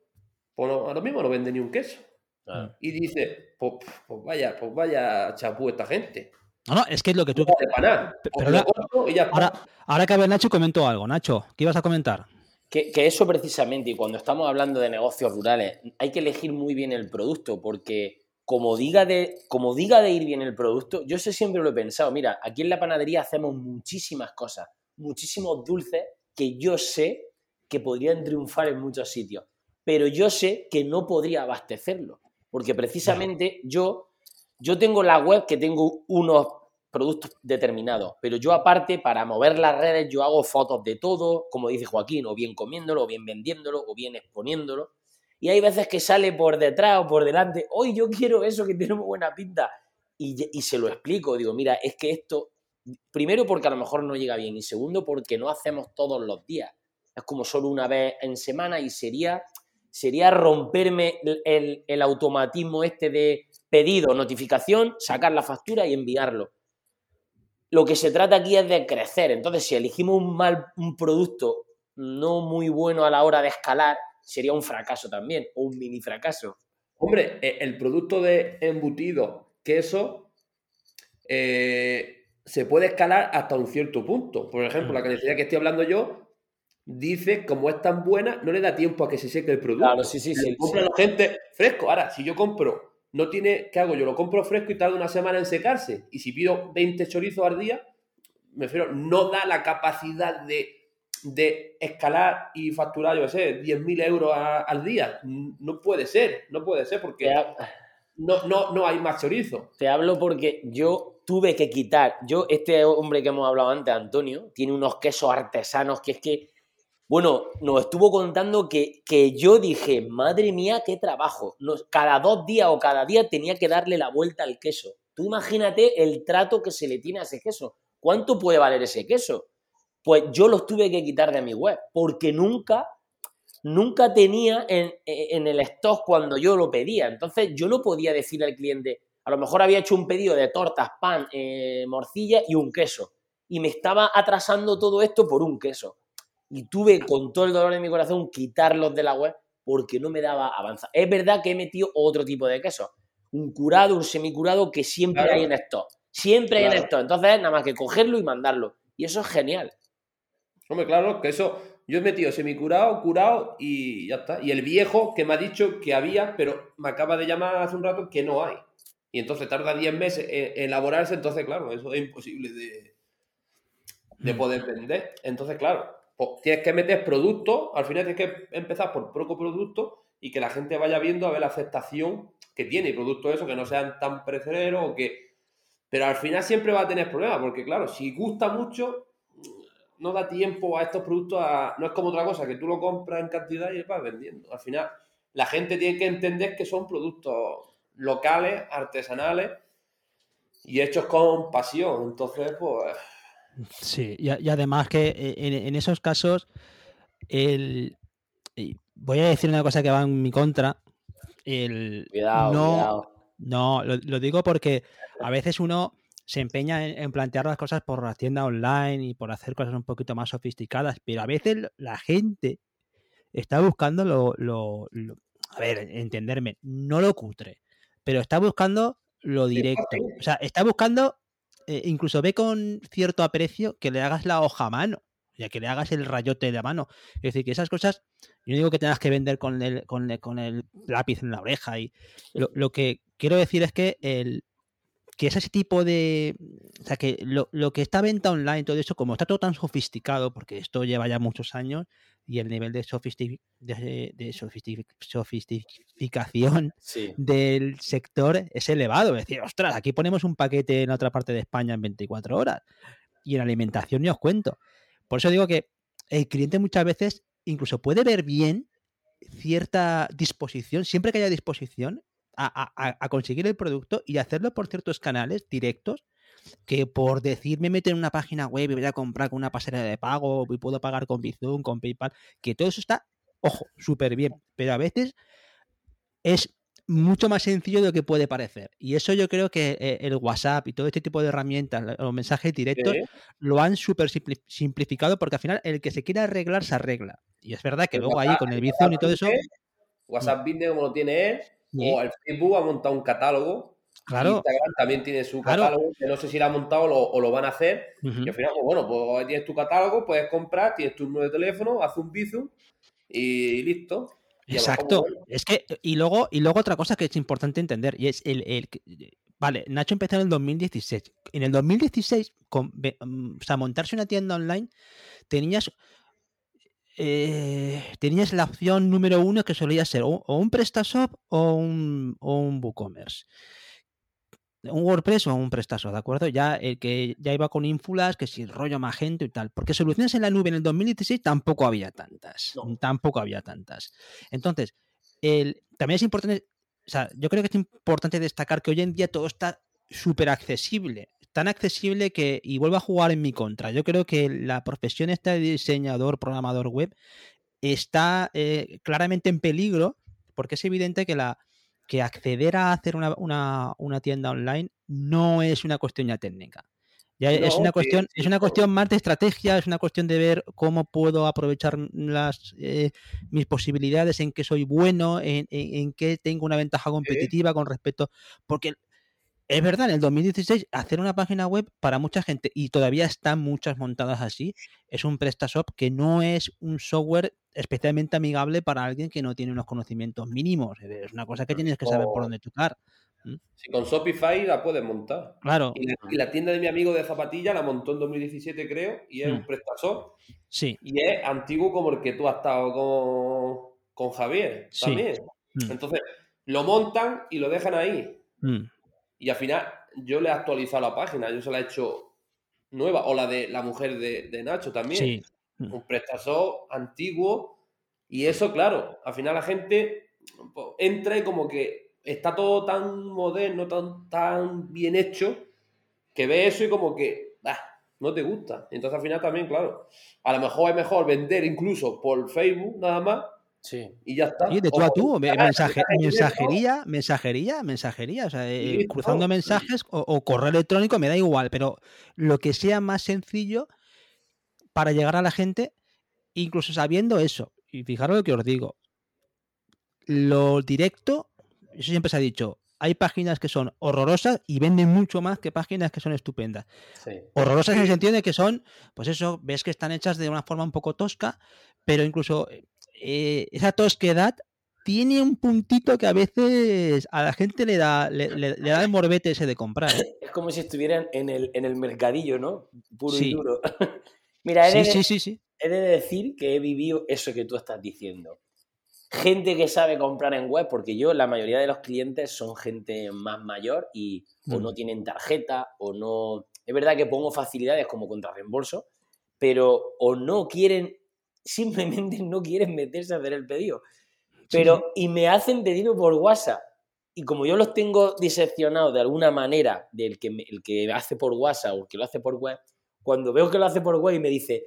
pues ahora mismo no vende ni un queso. Y dice, pues, pues, vaya, pues vaya chapú esta gente. No, no, es que es lo que tú. Pero ahora, ahora que a ver, Nacho, comento algo. Nacho, ¿qué ibas a comentar? Que, eso precisamente, y cuando estamos hablando de negocios rurales, hay que elegir muy bien el producto, porque como diga de, como diga de ir bien el producto, yo sé siempre lo he pensado, mira, aquí en la panadería hacemos muchísimas cosas, muchísimos dulces que yo sé que podrían triunfar en muchos sitios, pero yo sé que no podría abastecerlo, porque precisamente yo, yo tengo la web que tengo unos productos determinados, pero yo aparte para mover las redes yo hago fotos de todo, como dice Joaquín, o bien comiéndolo, o bien vendiéndolo, o bien exponiéndolo, y hay veces que sale por detrás o por delante, hoy yo quiero eso que tiene muy buena pinta, y, se lo explico, digo, mira, es que esto, primero porque a lo mejor no llega bien, y segundo porque no hacemos todos los días, es como solo una vez en semana y sería, sería romperme el, el automatismo este de pedido, notificación, sacar la factura y enviarlo lo que se trata aquí es de crecer. Entonces, si elegimos un mal un producto no muy bueno a la hora de escalar, sería un fracaso también, o un mini fracaso. Hombre, e, el producto de embutido, queso, eh, se puede escalar hasta un cierto punto. Por ejemplo, la mm. cantidad que estoy hablando yo dice, como es tan buena, no le da tiempo a que se seque el producto. Claro, sí, sí, sí. Compra la gente fresco. Ahora, si yo compro no tiene, ¿qué hago? Yo lo compro fresco y tarda una semana en secarse. Y si pido 20 chorizos al día, me refiero, no da la capacidad de, escalar y facturar, yo sé, 10.000 euros al día. No puede ser, no puede ser porque no, no, no hay más chorizo. Te hablo porque yo tuve que quitar, yo, este hombre que hemos hablado antes, Antonio, tiene unos quesos artesanos que es que bueno, nos estuvo contando que, yo dije, madre mía, qué trabajo. cada dos días o cada día tenía que darle la vuelta al queso. Tú imagínate el trato que se le tiene a ese queso. ¿Cuánto puede valer ese queso? Pues yo los tuve que quitar de mi web, porque nunca, nunca tenía en, el stock cuando yo lo pedía. Entonces yo no podía decir al cliente, a lo mejor había hecho un pedido de tortas, pan, eh, morcilla y un queso. Y me estaba atrasando todo esto por un queso y tuve con todo el dolor de mi corazón quitarlos de la web porque no me daba avanzar. Es verdad que he metido otro tipo de queso, un curado, un semicurado que siempre hay en esto. Siempre hay en esto. Entonces, nada más que cogerlo y mandarlo. Y eso es genial. Hombre, claro, que eso. Yo he metido semicurado, curado y ya está. Y el viejo que me ha dicho que había, pero me acaba de llamar hace un rato que no hay. Y entonces tarda 10 meses en elaborarse. Entonces, claro, eso es imposible de, de mm. poder vender. Entonces, claro, tienes que meter productos, al final tienes que empezar por poco producto y que la gente vaya viendo a ver la aceptación que tiene y productos eso que no sean tan precereros o que... Pero al final siempre va a tener problemas porque claro, si gusta mucho, no da tiempo a estos productos a... No es como otra cosa, que tú lo compras en cantidad y vas vendiendo. Al final la gente tiene que entender que son productos locales, artesanales y hechos con pasión. Entonces, pues Sí, y, además que eh, en, esos casos, el, voy a decir una cosa que va en mi contra. El, cuidado, no, cuidado. No, lo, digo porque a veces uno se empeña en, plantear las cosas por la tienda online y por hacer cosas un poquito más sofisticadas, pero a veces la gente está buscando lo, lo a ver, entenderme, no lo cutre, pero está buscando lo directo. O sea, está buscando eh, incluso ve con cierto aprecio que le hagas la hoja a mano, ya que le hagas el rayote de mano. Es decir, que esas cosas, yo no digo que tengas que vender con el, con el, lápiz en la oreja. Y lo, que quiero decir es que el, que ese tipo de. O sea, que lo, que está venta online, todo eso, como está todo tan sofisticado, porque esto lleva ya muchos años y el nivel de, de, sofisticación del sector es elevado. Es decir, ostras, aquí ponemos un paquete en otra parte de España en 24 horas y en alimentación ni os cuento. Por eso digo que el cliente muchas veces incluso puede ver bien cierta disposición, siempre que haya disposición, a, conseguir el producto y hacerlo por ciertos canales directos que por decirme meter en una página web y voy a comprar con una pasarela de pago y puedo pagar con Bizum, con PayPal, que todo eso está, ojo, súper bien, pero a veces es mucho más sencillo de lo que puede parecer. Y eso yo creo que eh, el WhatsApp y todo este tipo de herramientas, los mensajes directos, lo han súper simplificado porque al final el que se quiera arreglar se arregla. Y es verdad que luego ahí con el Bizum y todo eso... WhatsApp Business como lo tiene él, o el Facebook ha montado un catálogo. Claro. Instagram también tiene su catálogo, que no sé si lo ha montado o lo, van a hacer. Y al final, pues bueno, pues tienes tu catálogo, puedes comprar, tienes tu número de teléfono, haz un bizum y listo. Exacto. Es que, y luego, y luego otra cosa que es importante entender, y es el, Vale, Nacho empezó en el 2016. En el 2016, con, mm, o sea, montarse una tienda online, tenías, eh, tenías la opción número uno que solía ser o, un PrestaShop o un, o un WooCommerce un WordPress o un PrestaShop, ¿de acuerdo? Ya el que ya iba con ínfulas, que si rollo magento y tal. Porque soluciones en la nube en el 2016 tampoco había tantas. Tampoco había tantas. Entonces, el, también es importante o sea, yo creo que es importante destacar que hoy en día todo está súper accesible. Tan accesible que, y vuelvo a jugar en mi contra, yo creo que la profesión esta de diseñador, programador web, está eh, claramente en peligro porque es evidente que, la, que acceder a hacer una, una tienda online no es una cuestión ya técnica es una cuestión, es una cuestión más de estrategia, es una cuestión de ver cómo puedo aprovechar las eh, mis posibilidades, en qué soy bueno, en, en, qué tengo una ventaja competitiva con respecto. Porque es verdad, en el 2016 hacer una página web para mucha gente, y todavía están muchas montadas así, es un PrestaShop que no es un software especialmente amigable para alguien que no tiene unos conocimientos mínimos. Es una cosa que tienes que saber por dónde tocar. Si con Shopify la puedes montar. Claro. Y la, tienda de mi amigo de zapatilla la montó en 2017, creo, y es un mm. PrestaShop. Sí. Y es antiguo como el que tú has estado con, con Javier también. Mm. Entonces, lo montan y lo dejan ahí. Mm. Y al final, yo le he actualizado la página, yo se la he hecho nueva, o la de la mujer de, Nacho también. Sí. Un PrestaShop antiguo. Y eso, claro, al final la gente entra y como que está todo tan moderno, tan, tan bien hecho, que ve eso y como que, no te gusta. Entonces al final también, claro, a lo mejor es mejor vender incluso por Facebook nada más. Sí. Y ya está. Y de tú a tú, mensajería, mensajería, mensajería, o sea, eh, cruzando mensajes o, correo electrónico me da igual, pero lo que sea más sencillo para llegar a la gente, incluso sabiendo eso. Y fijaros lo que os digo, lo directo eso siempre se ha dicho, hay páginas que son horrorosas y venden mucho más que páginas que son estupendas. Horrorosas en el sentido de que son, pues eso, ves que están hechas de una forma un poco tosca, pero incluso eh, esa tosquedad tiene un puntito que a veces a la gente le da, le, da el morbete ese de comprar. ¿eh? Es como si estuvieran en el, en el mercadillo, ¿no? Puro y duro. Mira, he sí, sí, sí, he de decir que he vivido eso que tú estás diciendo gente que sabe comprar en web, porque yo, la mayoría de los clientes son gente más mayor y o no mm. tienen tarjeta o no. Es verdad que pongo facilidades como contra reembolso, pero o no quieren, simplemente no quieren meterse a hacer el pedido. Pero, y me hacen pedido por WhatsApp. Y como yo los tengo diseccionados de alguna manera del que, el que hace por WhatsApp o el que lo hace por web, cuando veo que lo hace por web y me dice,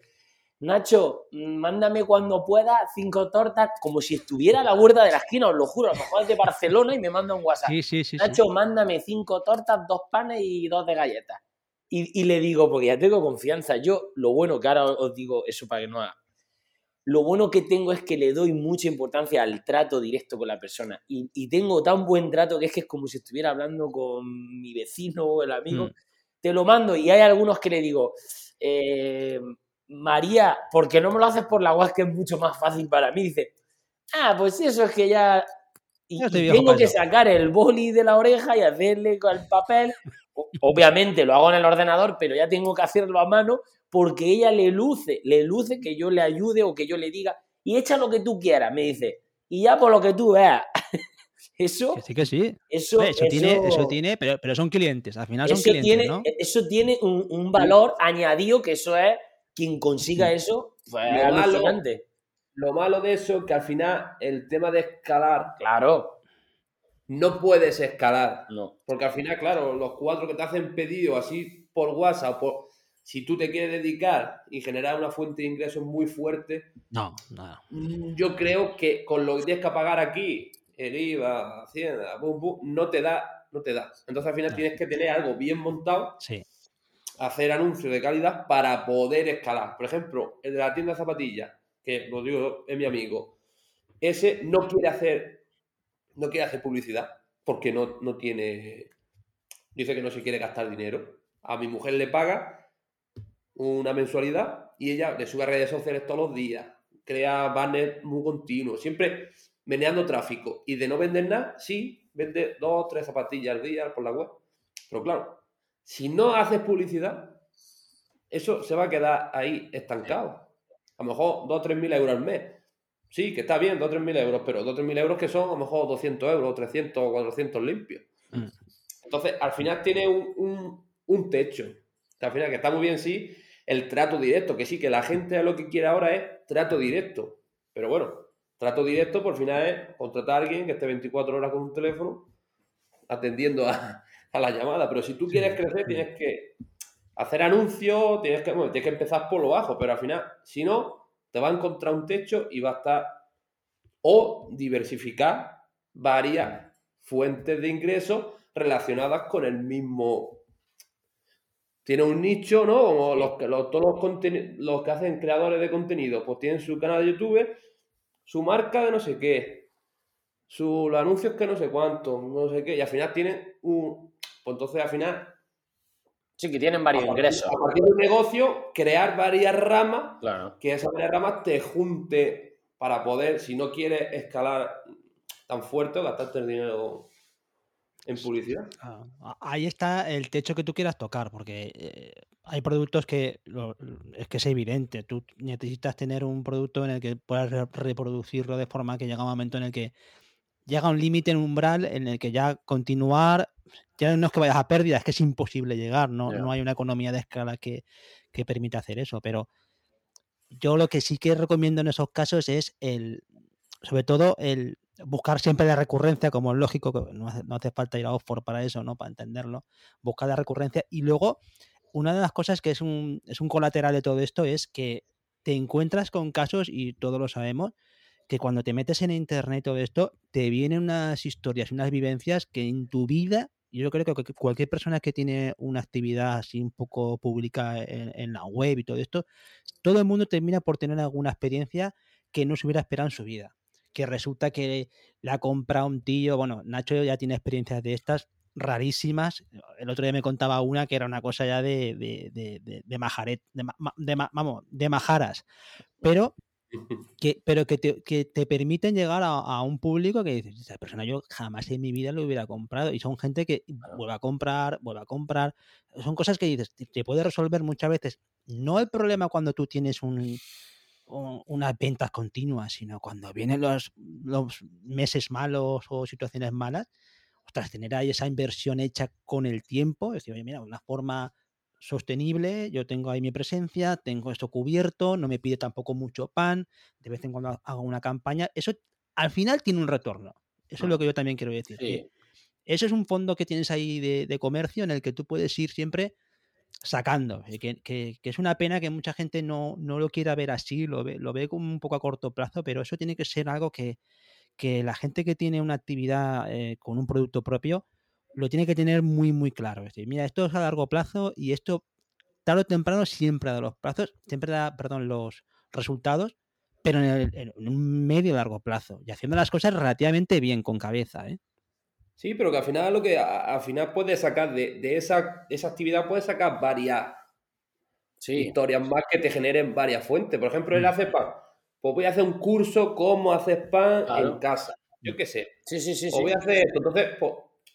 Nacho, mándame cuando pueda cinco tortas, como si estuviera a la huerta de la esquina, os lo juro, a lo mejor es de Barcelona y me manda un WhatsApp. Sí, sí, sí, Nacho, mándame cinco tortas, dos panes y dos de galletas. Y, le digo, porque ya tengo confianza, yo lo bueno que ahora os digo eso para que no haga. Lo bueno que tengo es que le doy mucha importancia al trato directo con la persona. Y, tengo tan buen trato que es que es como si estuviera hablando con mi vecino o el amigo. Mm. Te lo mando y hay algunos que le digo, eh, María, ¿por qué no me lo haces por la web que es mucho más fácil para mí? Dice, ah, pues eso es que ya... Y, tengo que sacar el boli de la oreja y hacerle con el papel. Obviamente lo hago en el ordenador, pero ya tengo que hacerlo a mano porque ella le luce, le luce que yo le ayude o que yo le diga y echa lo que tú quieras, me dice. Y ya por lo que tú veas. Eso. sí, que sí. Eso, tiene, eso tiene pero, pero son clientes, al final son clientes. Tiene, ¿no? Eso tiene un, un valor añadido que eso es quien consiga eso, fue lo alucinante. Malo, lo malo de eso es que al final el tema de escalar. Claro. No puedes escalar. No. Porque al final, claro, los cuatro que te hacen pedido así por WhatsApp, por, si tú te quieres dedicar y generar una fuente de ingresos muy fuerte. No, no. Mm, yo creo que con lo que tienes que pagar aquí, el IVA, Hacienda, no te da, no te da. Entonces al final tienes que tener algo bien montado. Sí hacer anuncios de calidad para poder escalar. Por ejemplo, el de la tienda de zapatillas, que lo digo, es mi amigo, ese no quiere hacer, no quiere hacer publicidad porque no, no tiene, dice que no se quiere gastar dinero. A mi mujer le paga una mensualidad y ella le sube a redes sociales todos los días, crea banners muy continuos, siempre meneando tráfico. Y de no vender nada, sí, vende dos o tres zapatillas al día por la web. Pero claro, si no haces publicidad, eso se va a quedar ahí estancado. A lo mejor 2 o 3 mil euros al mes. Sí, que está bien, 2 o 3 mil euros, pero 2 o 3 mil euros que son a lo mejor 200 euros, 300 o 400 limpios. Mm. Entonces, al final tiene un, un, techo. al final, que está muy bien, sí, el trato directo, que sí, que la gente lo que quiere ahora es trato directo. Pero bueno, trato directo por final es contratar a alguien que esté 24 horas con un teléfono atendiendo a, la llamada. Pero si tú quieres crecer, tienes que hacer anuncios, tienes que, tienes que empezar por lo bajo, pero al final, si no, te va a encontrar un techo y va a estar o diversificar varias fuentes de ingresos relacionadas con el mismo. Tiene un nicho, ¿no? Como los, los, todos los, los que hacen creadores de contenido, pues tienen su canal de YouTube, su marca de no sé qué, sus los anuncios que no sé cuánto, no sé qué, y al final tienen un. Pues entonces al final. Sí, que tienen varios ingresos. A partir del negocio, crear varias ramas, que esas varias ramas te junte para poder, si no quieres escalar tan fuerte, gastarte el dinero en publicidad. Ah, ahí está el techo que tú quieras tocar, porque eh, hay productos que es que es evidente. Tú necesitas tener un producto en el que puedas reproducirlo de forma que llega un momento en el que llega un límite, en un umbral en el que ya continuar, ya no es que vayas a pérdida, es que es imposible llegar, no, no hay una economía de escala que, que permita hacer eso, pero yo lo que sí que recomiendo en esos casos es el, sobre todo el buscar siempre la recurrencia, como es lógico, no hace, no hace falta ir a Oxford para eso, ¿no? Para entenderlo. Buscar la recurrencia. Y luego, una de las cosas que es un, es un colateral de todo esto es que te encuentras con casos, y todos lo sabemos, que cuando te metes en internet todo esto, te vienen unas historias unas vivencias que en tu vida, yo creo que cualquier persona que tiene una actividad así un poco pública en, en la web y todo esto, todo el mundo termina por tener alguna experiencia que no se hubiera esperado en su vida. Que resulta que la compra un tío, bueno, Nacho ya tiene experiencias de estas rarísimas. El otro día me contaba una que era una cosa ya de, de, de, de majaret, de, vamos, de majaras, pero que, pero que, te, que te permiten llegar a, un público que dices, esa persona yo jamás en mi vida lo hubiera comprado. Y son gente que vuelve a comprar, vuelve a comprar. Son cosas que dices, te puede resolver muchas veces. No el problema cuando tú tienes un, unas ventas continuas, sino cuando vienen los, los meses malos o situaciones malas, ostras, tener ahí esa inversión hecha con el tiempo, es decir, oye, mira, una forma sostenible, yo tengo ahí mi presencia, tengo esto cubierto, no me pide tampoco mucho pan, de vez en cuando hago una campaña, eso al final tiene un retorno. Eso es lo que yo también quiero decir. eso es un fondo que tienes ahí de, de, comercio en el que tú puedes ir siempre sacando. Eh, que, es una pena que mucha gente no, lo quiera ver así, lo ve, lo ve como un poco a corto plazo, pero eso tiene que ser algo que, la gente que tiene una actividad eh, con un producto propio lo tiene que tener muy, muy claro. Es decir, mira, esto es a largo plazo y esto tarde o temprano siempre da los plazos, siempre da, perdón, los resultados, pero en, en un medio largo plazo y haciendo las cosas relativamente bien, con cabeza. ¿eh? Sí, pero que al final lo que al final puedes sacar de, esa, esa, actividad, puedes sacar varias historias más que te generen varias fuentes. Por ejemplo, él mm. hace pan. Pues voy a hacer un curso cómo hacer pan en casa. Yo qué sé. Sí, sí, sí. O voy a hacer esto. Entonces, pues,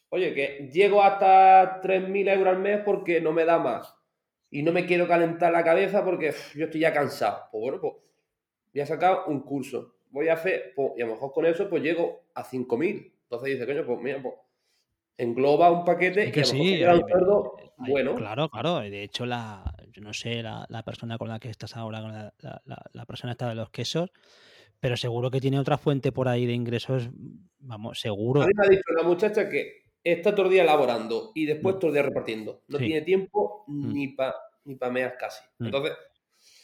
oye, que llego hasta 3.000 euros al mes porque no me da más. Y no me quiero calentar la cabeza porque yo estoy ya cansado. Pues bueno, pues voy a sacar un curso. Voy a hacer, pues, y a lo mejor con eso, pues llego a 5.000. Entonces dice, coño, pues mira, pues engloba un paquete que sí, un cerdo bueno. Claro, claro. De hecho, la, yo no sé, la, persona con la que estás ahora, la, persona está de los quesos, pero seguro que tiene otra fuente por ahí de ingresos, vamos, seguro. A mí me ha dicho la muchacha que está todo el día elaborando y después mm. todo el día repartiendo. No tiene tiempo mm. ni para ni pa meas casi. Mm. Entonces,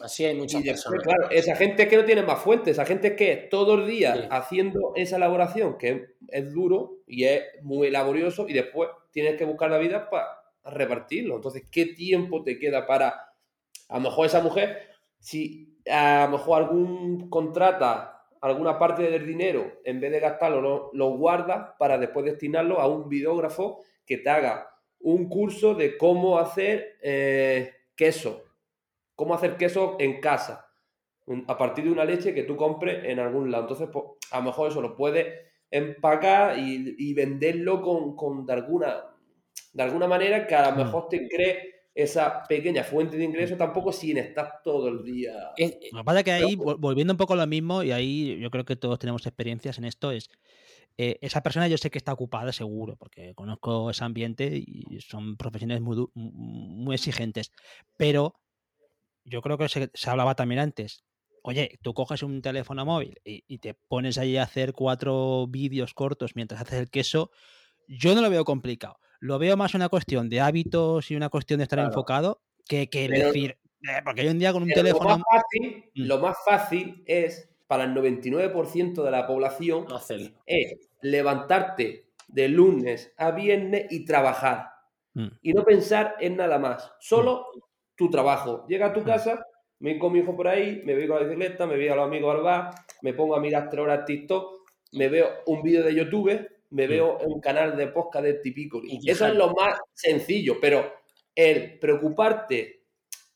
Así hay muchas personas. Claro, esa gente que no tiene más fuentes, esa gente que todo el día haciendo esa elaboración, que es, duro y es muy laborioso, y después tienes que buscar la vida para repartirlo. Entonces, ¿qué tiempo te queda para, a lo mejor esa mujer, si a lo mejor algún contrata alguna parte del dinero, en vez de gastarlo, lo, guarda para después destinarlo a un videógrafo que te haga un curso de cómo hacer eh, queso cómo hacer queso en casa, a partir de una leche que tú compres en algún lado. Entonces, pues, a lo mejor eso lo puedes empacar y, venderlo con, con alguna de alguna manera que a lo mm. mejor te cree esa pequeña fuente de ingreso tampoco sin estar todo el día. Lo que pasa es que ahí, volviendo un poco a lo mismo, y ahí yo creo que todos tenemos experiencias en esto, es eh, esa persona yo sé que está ocupada seguro, porque conozco ese ambiente y son profesiones muy, muy exigentes, pero yo creo que se, hablaba también antes. Oye, tú coges un teléfono móvil y, te pones ahí a hacer cuatro vídeos cortos mientras haces el queso, yo no lo veo complicado. Lo veo más una cuestión de hábitos y una cuestión de estar enfocado que, que decir, eh, porque hoy en día con un teléfono... Lo más, fácil, mm. lo más fácil es para el 99% de la población es levantarte de lunes a viernes y trabajar. Mm. Y no pensar en nada más. Solo mm. Tu trabajo. Llega a tu mm. casa, me con mi hijo por ahí, me voy con la bicicleta, me voy a los amigos al bar, me pongo a mirar tres horas TikTok, me veo un vídeo de YouTube, me veo un canal de podcast de típico. Y eso es lo más sencillo, pero el preocuparte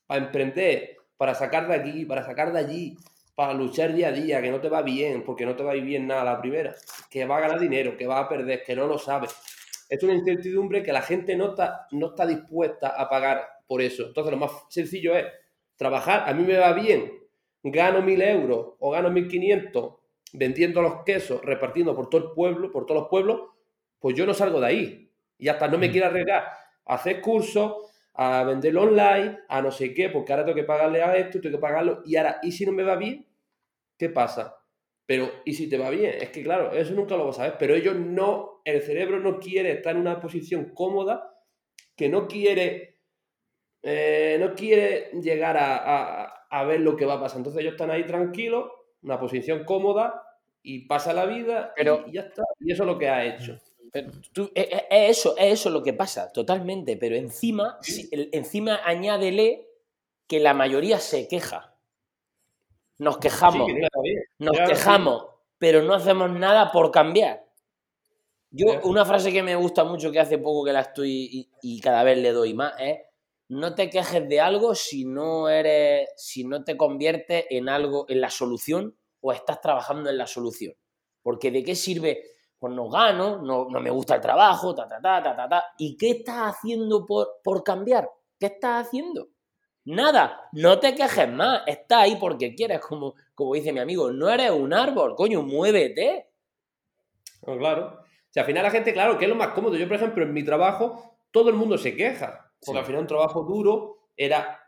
para emprender, para sacar de aquí, para sacar de allí, para luchar día a día, que no te va bien, porque no te va a ir bien nada la primera, que va a ganar dinero, que va a perder, que no lo sabes. Es una incertidumbre que la gente no está, no está dispuesta a pagar por eso. Entonces, lo más sencillo es trabajar. A mí me va bien, gano mil euros o gano mil quinientos vendiendo los quesos, repartiendo por todo el pueblo, por todos los pueblos, pues yo no salgo de ahí. Y hasta no me mm. quiero arriesgar a hacer cursos, a venderlo online, a no sé qué, porque ahora tengo que pagarle a esto, tengo que pagarlo. Y ahora, ¿y si no me va bien? ¿qué pasa? Pero, ¿y si te va bien? Es que, claro, eso nunca lo vas a ver, pero ellos no, el cerebro no quiere estar en una posición cómoda, que no quiere, eh, no quiere llegar a, ver lo que va a pasar. Entonces ellos están ahí tranquilos, una posición cómoda, y pasa la vida pero, y ya está. Y eso es lo que ha hecho. Pero tú, es, eso, es eso lo que pasa, totalmente. Pero encima, encima añádele que la mayoría se queja. Nos quejamos, nos quejamos, pero no hacemos nada por cambiar. Yo, una frase que me gusta mucho, que hace poco que la estoy y, cada vez le doy más, es no te quejes de algo si no eres, si no te conviertes en algo, en la solución o estás trabajando en la solución. Porque de qué sirve, pues no gano, no, me gusta el trabajo, ta, ta, ta, ta, ta, ta. ¿Y qué estás haciendo por, por cambiar? ¿Qué estás haciendo? Nada, no te quejes más, está ahí porque quieres, como, como dice mi amigo, no eres un árbol, coño, muévete. Pues claro. Si al final la gente, claro, que es lo más cómodo. Yo, por ejemplo, en mi trabajo, todo el mundo se queja. Porque al final un trabajo duro era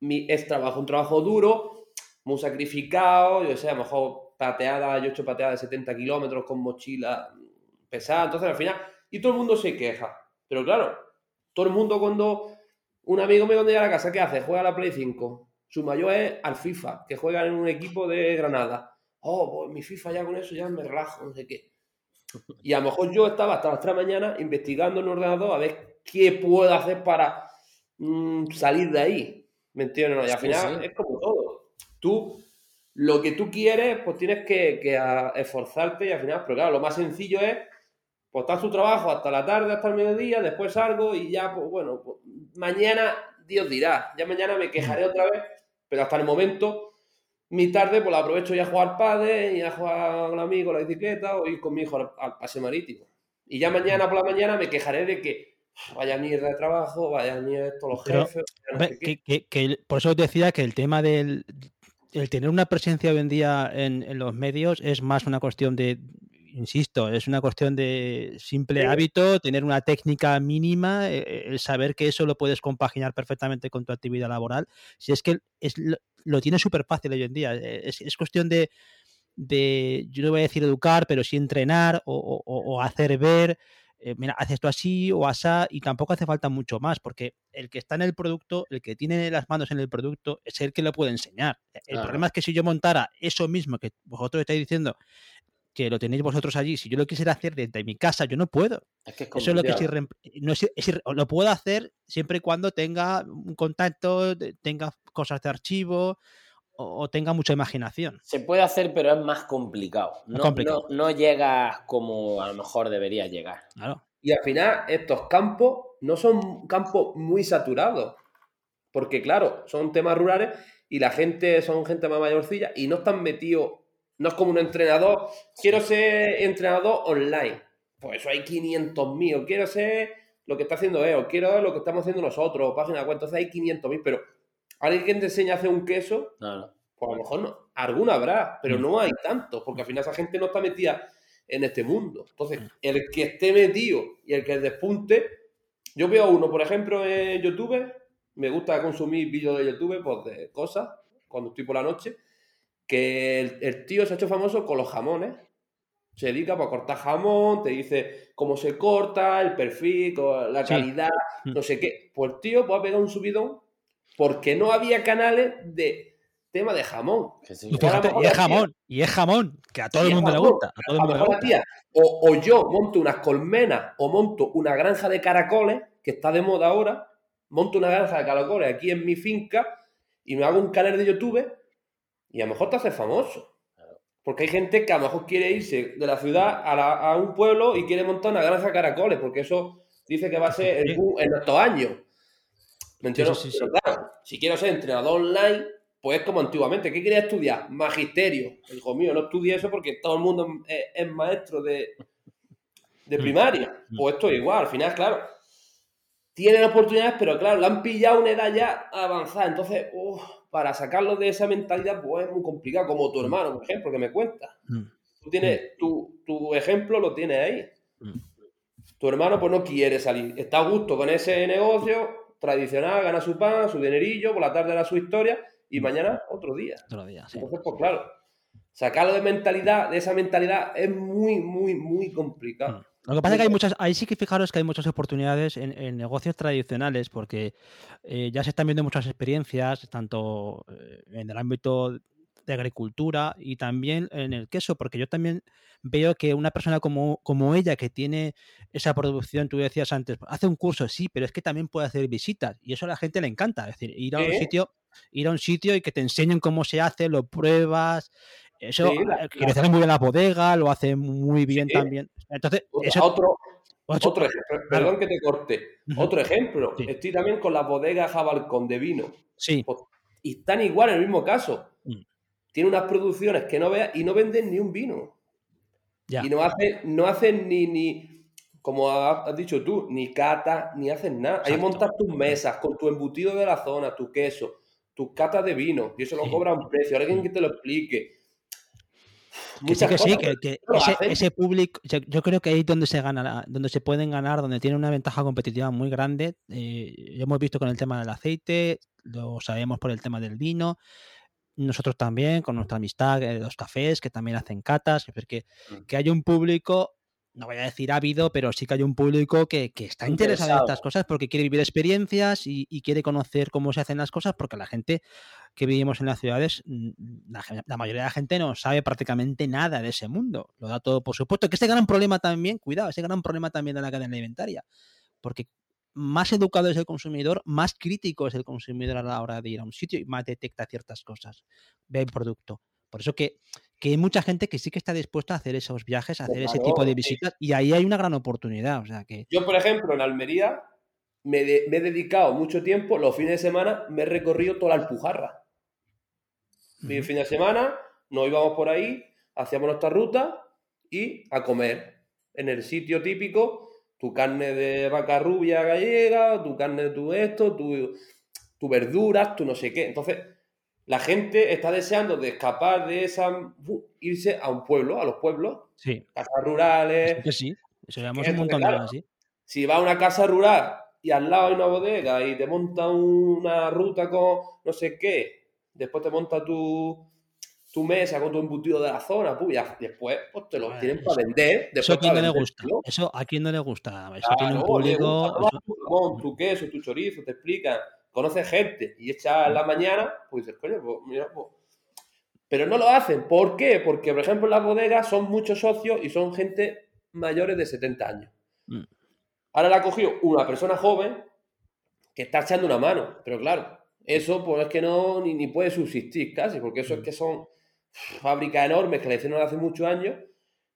mi es trabajo, un trabajo duro, muy sacrificado, yo sé, a lo mejor pateada, yo he hecho pateada de 70 kilómetros con mochila pesada, entonces al final, y todo el mundo se queja. Pero claro, todo el mundo cuando un amigo cuando llega a la casa, ¿qué hace? Juega a la Play 5. Su mayor es al FIFA, que juega en un equipo de Granada. Oh, pues mi FIFA ya con eso ya me relajo, no sé qué. Y a lo mejor yo estaba hasta las 3 de la mañana investigando en un ordenador a ver qué puedo hacer para mm, salir de ahí. ¿Me entiendes? Y al final es como todo. Tú, lo que tú quieres, pues tienes que, que esforzarte y al final, pero claro, lo más sencillo es pues su trabajo hasta la tarde, hasta el mediodía, después salgo y ya, pues bueno, pues, mañana Dios dirá, ya mañana me quejaré otra vez, pero hasta el momento, mi tarde, pues la aprovecho ya a jugar padre, y a jugar con amigo la bicicleta o ir con mi hijo al, pase marítimo. Y ya mañana por la mañana me quejaré de que vaya mierda de trabajo, vaya mierda de todos los jefes. por eso te decía que el tema del el tener una presencia hoy en día en los medios es más una cuestión de insisto, es una cuestión de simple hábito, tener una técnica mínima, eh, el saber que eso lo puedes compaginar perfectamente con tu actividad laboral. Si es que es, lo, tiene súper fácil hoy en día. Eh, es, cuestión de, yo no voy a decir educar, pero sí entrenar o, hacer ver. Eh, mira, haz esto así o asá, y tampoco hace falta mucho más, porque el que está en el producto, el que tiene las manos en el producto, es el que lo puede enseñar. El problema es que si yo montara eso mismo que vosotros estáis diciendo que lo tenéis vosotros allí, si yo lo quisiera hacer desde mi casa, yo no puedo. Eso es lo que es, lo puedo hacer siempre y cuando tenga un contacto, tenga cosas de archivo o, tenga mucha imaginación. Se puede hacer, pero es más complicado. No, no, llegas como a lo mejor debería llegar. Y al final, estos campos no son campos muy saturados. Porque, claro, son temas rurales y la gente son gente más mayorcilla y no están metidos no es como un entrenador. Quiero ser entrenador online. Pues eso hay 500 míos. Quiero ser lo que está haciendo él, o quiero ver lo que estamos haciendo nosotros, o página web, entonces hay 500.000, pero alguien te enseña a hacer un queso, pues a lo mejor no, alguna habrá, pero mm. no hay tantos, porque al final esa gente no está metida en este mundo. Entonces, mm. el que esté metido y el que despunte, yo veo uno, por ejemplo, en YouTube, me gusta consumir vídeos de YouTube, pues de cosas, cuando estoy por la noche, que el, tío se ha hecho famoso con los jamones. Se dedica para cortar jamón, te dice cómo se corta, el perfil, la calidad, mm. no sé qué. Pues el tío pues, ha pegado un subidón porque no había canales de tema de jamón. y, es jamón, y es jamón, que a todo el mundo le gusta. A todo el mundo le gusta. o, yo monto unas colmenas o monto una granja de caracoles, que está de moda ahora, monto una granja de caracoles aquí en mi finca y me hago un canal de YouTube y a lo mejor te haces famoso. Porque hay gente que a lo mejor quiere irse de la ciudad a, un pueblo y quiere montar una granja de caracoles, porque eso dice que va a ser el en estos años. ¿Me entiendes? Pero claro, si quiero ser entrenador online, pues es como antiguamente. ¿Qué quería estudiar? Magisterio. Hijo mío, no estudié eso porque todo el mundo es, maestro de, de mm. primaria. Mm. Pues esto es igual. Al final, claro, tienen oportunidades, pero claro, la han pillado una edad ya avanzada. Entonces, para sacarlo de esa mentalidad, pues es muy complicado. Como tu mm. hermano, por ejemplo, que me cuenta. Tú tienes, tu, tu ejemplo lo tienes ahí. Tu hermano, pues no quiere salir. Está a gusto con ese negocio, tradicional, gana su pan, su dinerillo, por la tarde hará su historia y mañana otro día. Otro día, sí. Entonces, pues claro, sacarlo de mentalidad, de esa mentalidad, es muy, muy, muy complicado. Mm. Lo que pasa es que hay muchas, ahí sí que fijaros que hay muchas oportunidades en, negocios tradicionales, porque eh, ya se están viendo muchas experiencias, tanto eh, en el ámbito de agricultura y también en el queso, porque yo también veo que una persona como, como ella que tiene esa producción, tú decías antes, hace un curso, sí, pero es que también puede hacer visitas y eso a la gente le encanta, es decir, ir a un sitio, ir a un sitio y que te enseñen cómo se hace, lo pruebas, eso sí, eh, hacer muy bien la bodega, lo hace muy bien también. Entonces, otro, otro ejemplo, perdón que te corte. Otro ejemplo, estoy también con las bodegas Jabalcón de vino. Sí. Pues, y están igual en el mismo caso. Mm tiene unas producciones que no veas y no venden ni un vino. Y no hacen, no hacen ni, ni, como has dicho tú, ni cata, ni hacen nada. Ahí montas tus mesas con tu embutido de la zona, tu queso, tus catas de vino, y eso lo cobra un precio. Alguien que te lo explique. Que sí, que sí, que, ese, público, yo creo que ahí es donde se gana, donde se pueden ganar, donde tiene una ventaja competitiva muy grande. Eh, hemos visto con el tema del aceite, lo sabemos por el tema del vino nosotros también, con nuestra amistad de los cafés, que también hacen catas, que, mm. que hay un público, no voy a decir ávido, pero sí que hay un público que, está interesado, en estas cosas porque quiere vivir experiencias y, quiere conocer cómo se hacen las cosas, porque la gente que vivimos en las ciudades, mm, la, mayoría de la gente no sabe prácticamente nada de ese mundo. Lo da todo por supuesto. Que este gran problema también, cuidado, ese gran problema también de la cadena alimentaria. Porque más educado es el consumidor, más crítico es el consumidor a la hora de ir a un sitio y más detecta ciertas cosas, ve el producto. Por eso que, hay mucha gente que sí que está dispuesta a hacer esos viajes, a hacer ese tipo de visitas, y ahí hay una gran oportunidad. O sea que... Yo, por ejemplo, en Almería me, he dedicado mucho tiempo, los fines de semana me he recorrido toda la Alpujarra. Mi fin de semana nos íbamos por ahí, hacíamos nuestra ruta y a comer en el sitio típico tu carne de vaca rubia gallega, tu carne de tu esto, tu, tu verduras, tu no sé qué. Entonces, la gente está deseando de escapar de esa, irse a un pueblo, a los pueblos, sí. casas rurales. Sí, sí, eso llevamos un montón de años, sí. Si vas a una casa rural y al lado hay una bodega y te monta una ruta con no sé qué, después te monta tu, tu mesa con tu embutido de la zona, pues, después pues, te lo tienen para vender. Eso a quien no le gusta. Eso a quien no le gusta. Eso tiene un público. Tu, queso, tu chorizo, te explican. Conoces gente y echas la mañana, pues dices, coño, pues mira, pues. Pero no lo hacen. ¿Por qué? Porque, por ejemplo, en las bodegas son muchos socios y son gente mayores de 70 años. Mm. Ahora la ha cogido una persona joven que está echando una mano. Pero claro, eso pues es que no ni, ni puede subsistir casi, porque eso es mm. que son fábricas enormes que le hicieron hace muchos años.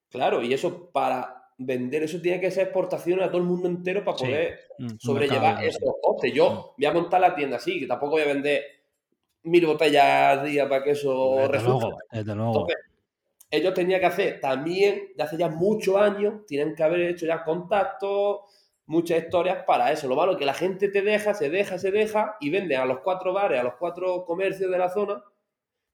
Claro, y eso para vender, eso tiene que ser exportación a todo el mundo entero para poder mm, sobrellevar esos costes. Yo mm. voy a montar la tienda así, que tampoco voy a vender mil botellas al día para que eso resulte. Entonces, ellos tenían que hacer también, de hace ya muchos años, tienen que haber hecho ya contactos, muchas historias para eso. Lo malo es que la gente te deja, se deja, se deja y vende a los cuatro bares, a los cuatro comercios de la zona.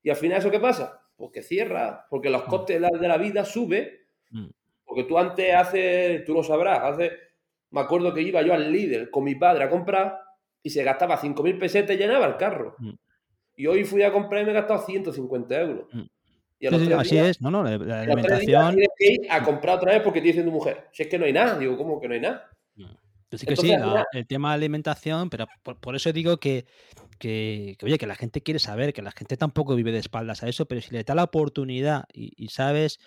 Y al final, ¿eso qué pasa? Pues que cierra, porque los mm. costes de la vida suben. Mm. Porque tú antes haces, tú lo sabrás, hace, me acuerdo que iba yo al líder con mi padre a comprar y se gastaba 5.000 pesetas y llenaba el carro. Mm. Y hoy fui a comprar y me he gastado 150 euros. Y así es, no, no, la, alimentación. a comprar otra vez porque te dice tu mujer, si es que no hay nada, digo, ¿cómo que no hay nada? Que sí, el tema de alimentación, pero por, eso digo que, que, oye, que la gente quiere saber, que la gente tampoco vive de espaldas a eso, pero si le da la oportunidad y sabes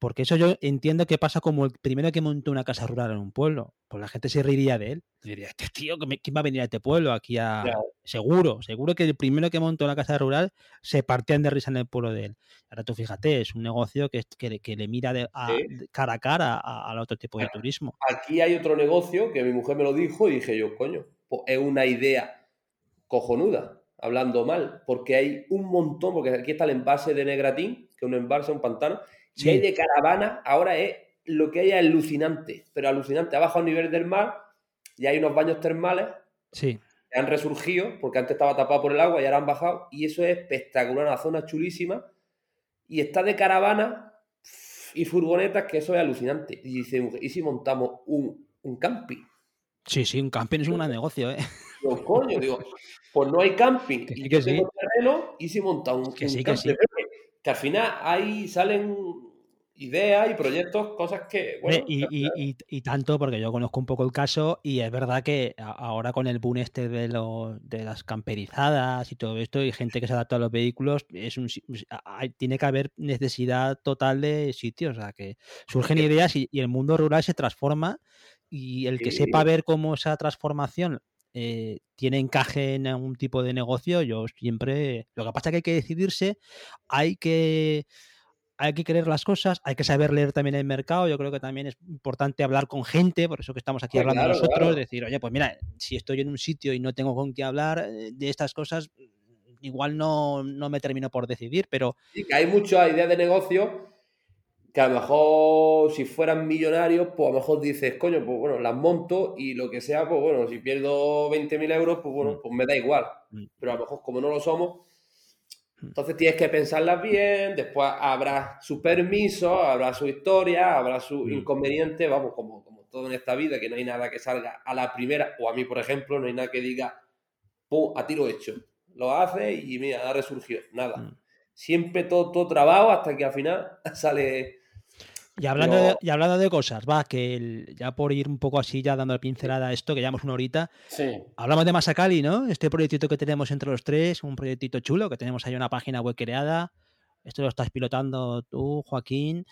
porque eso yo entiendo que pasa como el primero que montó una casa rural en un pueblo. Pues la gente se reiría de él. Diría, este tío, ¿quién va a venir a este pueblo? Aquí a. Seguro, seguro que el primero que montó una casa rural se partían de risa en el pueblo de él. Ahora tú fíjate, es un negocio que, que, le mira de, cara a cara al otro tipo de turismo. Aquí hay otro negocio que mi mujer me lo dijo y dije yo, coño, pues es una idea cojonuda, hablando mal, porque hay un montón, porque aquí está el envase de Negratín, que es un envase, un pantano, si hay de caravana, ahora es lo que hay alucinante, pero alucinante. Abajo a nivel del mar y hay unos baños termales sí. que han resurgido, porque antes estaba tapado por el agua y ahora han bajado, y eso es espectacular, una zona chulísima. Y está de caravana y furgonetas, que eso es alucinante. Y dice, ¿y si montamos un, un camping? Sí, sí, un camping es un gran negocio, ¿eh? Coño, digo, pues no hay camping. y que sí. terreno, y si montamos un, que sí, que sí que al final ahí salen ideas y proyectos, cosas que... Bueno, y, tanto, porque yo conozco un poco el caso y es verdad que ahora con el boom este de, lo, de las camperizadas y todo esto y gente que se adapta a los vehículos, es un, tiene que haber necesidad total de sitios, o sea, que surgen ideas y, el mundo rural se transforma y el que sepa ver cómo esa transformación eh, tiene encaje en algún tipo de negocio, yo siempre. Lo que pasa es que hay que decidirse, hay que. Hay que querer las cosas, hay que saber leer también el mercado. Yo creo que también es importante hablar con gente, por eso que estamos aquí pues hablando nosotros, decir, oye, pues mira, si estoy en un sitio y no tengo con qué hablar eh, de estas cosas, igual no, no me termino por decidir, pero... Sí, que hay muchas ideas de negocio que a lo mejor si fueran millonarios, pues a lo mejor dices, coño, pues bueno, las monto y lo que sea, pues bueno, si pierdo 20.000 euros, pues bueno, mm. pues me da igual. Mm. Pero a lo mejor como no lo somos, mm. entonces tienes que pensarlas bien, después habrá su permiso, habrá su historia, habrá su inconveniente, vamos, como, como todo en esta vida, que no hay nada que salga a la primera, o a mí, por ejemplo, no hay nada que diga, pum, a tiro hecho. Lo hace y mira, ha resurgido. Nada. Siempre todo, todo trabajo hasta que al final sale y hablando, de, y hablando de cosas, va, que ya por ir un poco así, ya dando la pincelada a esto, que llevamos una horita, hablamos de Masacali, ¿no? Este proyectito que tenemos entre los tres, un proyectito chulo, que tenemos ahí una página web creada. Esto lo estás pilotando tú, Joaquín,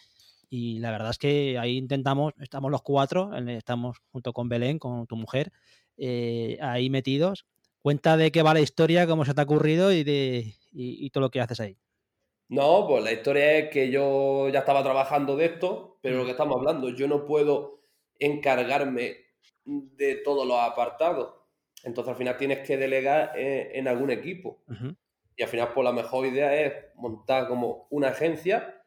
y la verdad es que ahí intentamos, estamos los cuatro, estamos junto con Belén, con tu mujer, eh, ahí metidos. Cuenta de qué va la historia, cómo se te ha ocurrido y, de, y todo lo que haces ahí. No, pues la historia es que yo ya estaba trabajando de esto, pero lo que estamos hablando, yo no puedo encargarme de todos los apartados. Entonces al final tienes que delegar en, algún equipo. Y al final, pues la mejor idea es montar como una agencia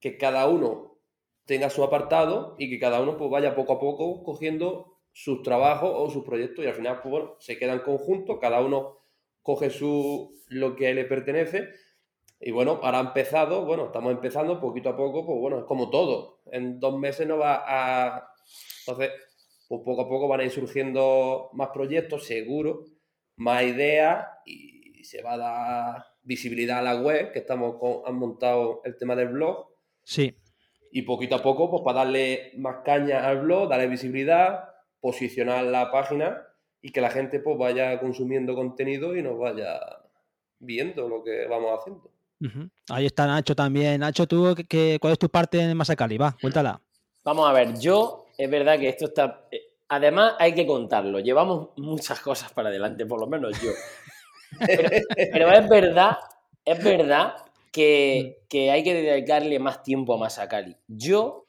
que cada uno tenga su apartado y que cada uno pues vaya poco a poco cogiendo sus trabajos o sus proyectos y al final pues bueno, se quedan conjuntos, cada uno coge su lo que le pertenece y bueno, ahora ha empezado, bueno, estamos empezando poquito a poco, pues bueno, es como todo. En dos meses no va a. Entonces, pues poco a poco van a ir surgiendo más proyectos, seguro, más ideas y se va a dar visibilidad a la web, que estamos con, han montado el tema del blog. Sí. Y poquito a poco, pues para darle más caña al blog, darle visibilidad, posicionar la página y que la gente pues vaya consumiendo contenido y nos vaya viendo lo que vamos haciendo. Ahí está Nacho también. Nacho, ¿tú qué, cuál es tu parte en Masacali? Va, cuéntala. Vamos a ver, yo, es verdad que esto está... Eh, además, hay que contarlo. Llevamos muchas cosas para adelante, por lo menos yo. pero, es verdad, es verdad que, hay que dedicarle más tiempo a Masacali. Yo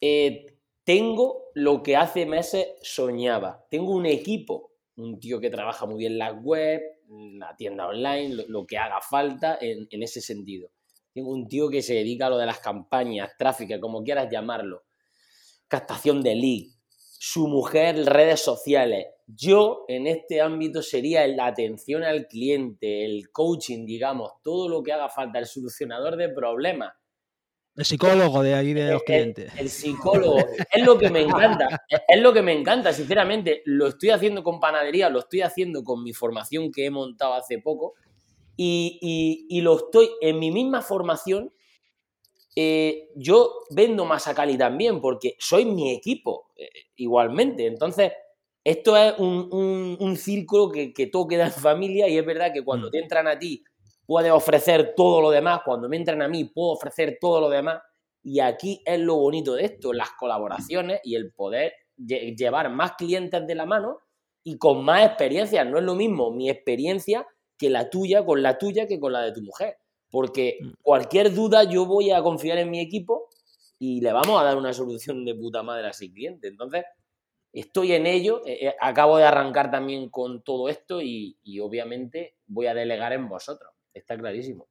eh, tengo lo que hace meses soñaba. Tengo un equipo, un tío que trabaja muy bien la web, la tienda online, lo, que haga falta en, ese sentido. Tengo un tío que se dedica a lo de las campañas, tráfico, como quieras llamarlo, captación de lead, su mujer, redes sociales. Yo en este ámbito sería la atención al cliente, el coaching, digamos, todo lo que haga falta, el solucionador de problemas. El psicólogo de ahí de los clientes. El, psicólogo. es lo que me encanta. Es lo que me encanta, sinceramente. Lo estoy haciendo con panadería, lo estoy haciendo con mi formación que he montado hace poco. Y, y lo estoy en mi misma formación eh, yo vendo más a Cali también porque soy mi equipo eh, igualmente. Entonces, esto es un, círculo que, que, todo queda en familia y es verdad que cuando mm. te entran a ti puedes ofrecer todo lo demás, cuando me entran a mí puedo ofrecer todo lo demás y aquí es lo bonito de esto, las colaboraciones y el poder llevar más clientes de la mano y con más experiencia. No es lo mismo mi experiencia que la tuya con la tuya que con la de tu mujer. Porque mm. cualquier duda yo voy a confiar en mi equipo y le vamos a dar una solución de puta madre a ese cliente. Entonces, estoy en ello, eh, eh, acabo de arrancar también con todo esto y, obviamente voy a delegar en vosotros. Está clarísimo.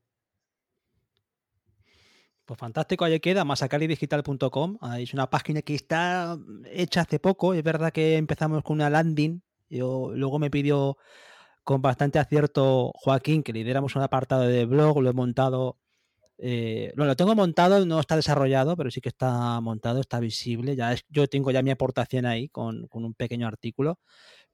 Pues fantástico, ahí queda, masacalidigital.com. Es una página que está hecha hace poco. Es verdad que empezamos con una landing. Yo, luego me pidió con bastante acierto Joaquín, que lideramos un apartado de blog, lo he montado. Eh, lo tengo montado, no está desarrollado, pero sí que está montado, está visible. Ya es, yo tengo ya mi aportación ahí con, un pequeño artículo,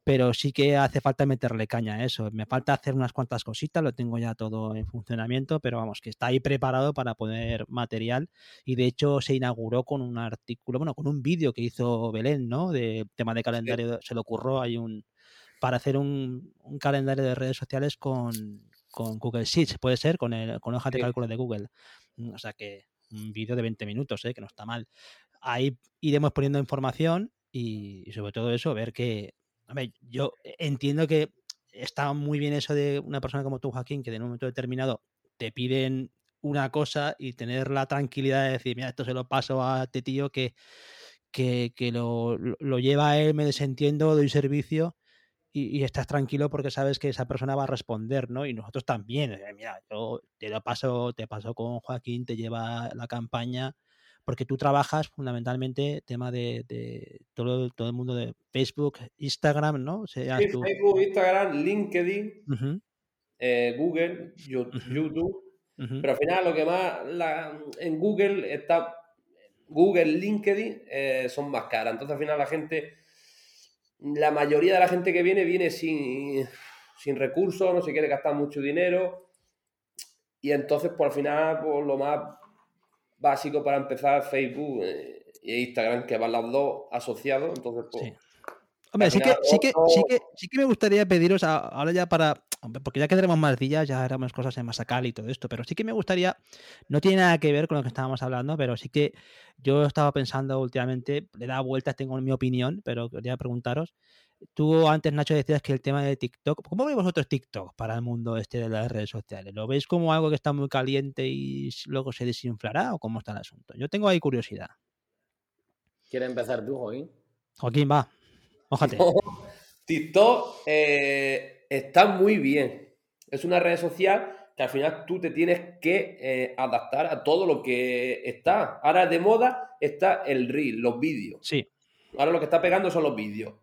pero sí que hace falta meterle caña a eso. Me falta hacer unas cuantas cositas, lo tengo ya todo en funcionamiento, pero vamos, que está ahí preparado para poner material. Y de hecho se inauguró con un artículo, bueno, con un vídeo que hizo Belén, ¿no? De tema de calendario, se le ocurrió, hay un, para hacer un, calendario de redes sociales con, Google Sheets, puede ser, con, el, con hoja de cálculo de Google. Mm, o sea que un vídeo de 20 minutos, ¿eh? que no está mal. Ahí iremos poniendo información y, sobre todo eso, ver que, yo entiendo que está muy bien eso de una persona como tú, Joaquín, que en un momento determinado te piden una cosa y tener la tranquilidad de decir, mira, esto se lo paso a este tío que, que, lo, lo, lleva a él, me desentiendo, doy servicio y, estás tranquilo porque sabes que esa persona va a responder, ¿no? Y nosotros también. Eh, mira, yo te lo paso, te paso con Joaquín, te lleva la campaña, porque tú trabajas fundamentalmente tema de, todo, todo el mundo de Facebook, Instagram, ¿no? sí, Facebook, Instagram, LinkedIn, eh, Google, YouTube. Pero al final lo que más en Google está Google, LinkedIn eh, son más caras. Entonces al final la gente la mayoría de la gente que viene viene sin, recursos, no se quiere gastar mucho dinero. Y entonces, por pues, al final, pues, lo más básico para empezar Facebook e Instagram, que van los dos asociados. Entonces, pues, Hombre, sí que, sí, que, sí, que, sí que me gustaría pediros ahora ya para. Porque ya que tenemos más días, ya haremos cosas en Masacal y todo esto, pero sí que me gustaría. No tiene nada que ver con lo que estábamos hablando, pero sí que yo estaba pensando últimamente, le da vueltas, tengo mi opinión, pero quería preguntaros. Tú antes, Nacho, decías que el tema de TikTok. ¿Cómo veis vosotros TikTok para el mundo este de las redes sociales? ¿Lo veis como algo que está muy caliente y luego se desinflará o cómo está el asunto? Yo tengo ahí curiosidad. ¿Quieres empezar tú, Joaquín? Joaquín, va. TikTok eh, está muy bien. Es una red social que al final tú te tienes que eh, adaptar a todo lo que está. Ahora de moda está el reel, los vídeos. Sí. Ahora lo que está pegando son los vídeos.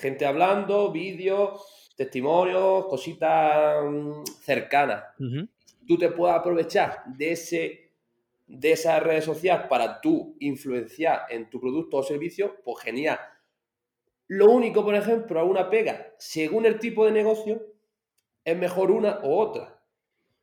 Gente hablando, vídeos, testimonios, cositas mm, cercanas. Tú te puedes aprovechar de ese de esa red social para tú influenciar en tu producto o servicio, pues genial. Lo único, por ejemplo, a una pega, según el tipo de negocio, es mejor una u otra.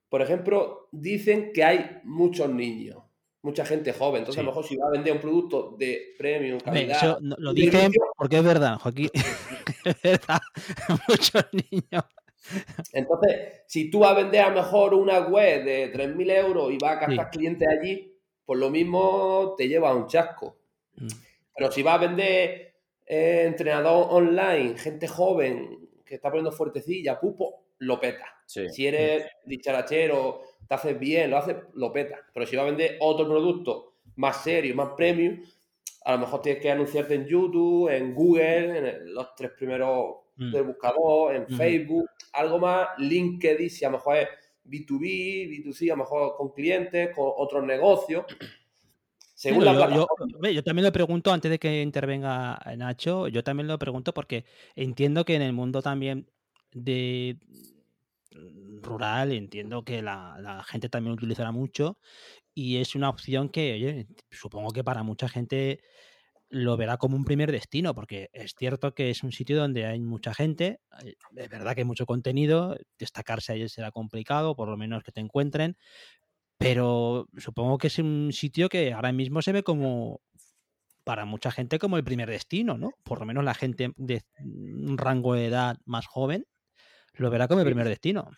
Por ejemplo, dicen que hay muchos niños, mucha gente joven. Entonces, a lo mejor si va a vender un producto de premium, calidad. lo dicen porque es verdad, Joaquín. verdad, muchos niños. Entonces, si tú vas a vender a lo mejor una web de 3.000 euros y vas a captar clientes allí, pues lo mismo te lleva a un chasco. Mm. Pero si vas a vender eh, entrenador online, gente joven que está poniendo fuertecilla, pupo, lo peta. Si eres dicharachero, te haces bien, lo haces, lo peta. Pero si va a vender otro producto más serio, más premium, a lo mejor tienes que anunciarte en YouTube, en Google, en los tres primeros mm. del buscador, en Facebook, algo más, LinkedIn, si a lo mejor es B2B, B2C, a lo mejor con clientes, con otros negocios. Según la yo, yo, también lo pregunto antes de que intervenga Nacho, yo también lo pregunto porque entiendo que en el mundo también de rural entiendo que la, la gente también utilizará mucho y es una opción que, oye, supongo que para mucha gente lo verá como un primer destino, porque es cierto que es un sitio donde hay mucha gente, eh, es verdad que hay mucho contenido, destacarse ahí será complicado, por lo menos que te encuentren, pero supongo que es un sitio que ahora mismo se ve como para mucha gente como el primer destino, ¿no? Por lo menos la gente de un rango de edad más joven lo verá como el primer destino.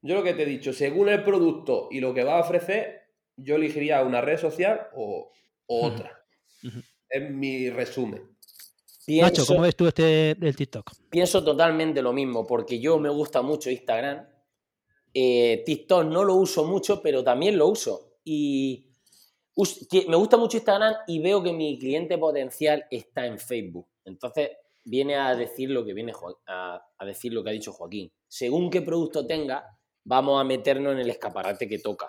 Yo lo que te he dicho, según el producto y lo que va a ofrecer, yo elegiría una red social o, otra. Es mi resumen. Nacho, ¿cómo ves tú este del TikTok? Pienso totalmente lo mismo, porque yo me gusta mucho Instagram. Eh, TikTok no lo uso mucho, pero también lo uso. Y me gusta mucho Instagram y veo que mi cliente potencial está en Facebook. Entonces, viene a decir lo que viene a, decir lo que ha dicho Joaquín. Según qué producto tenga, vamos a meternos en el escaparate que toca.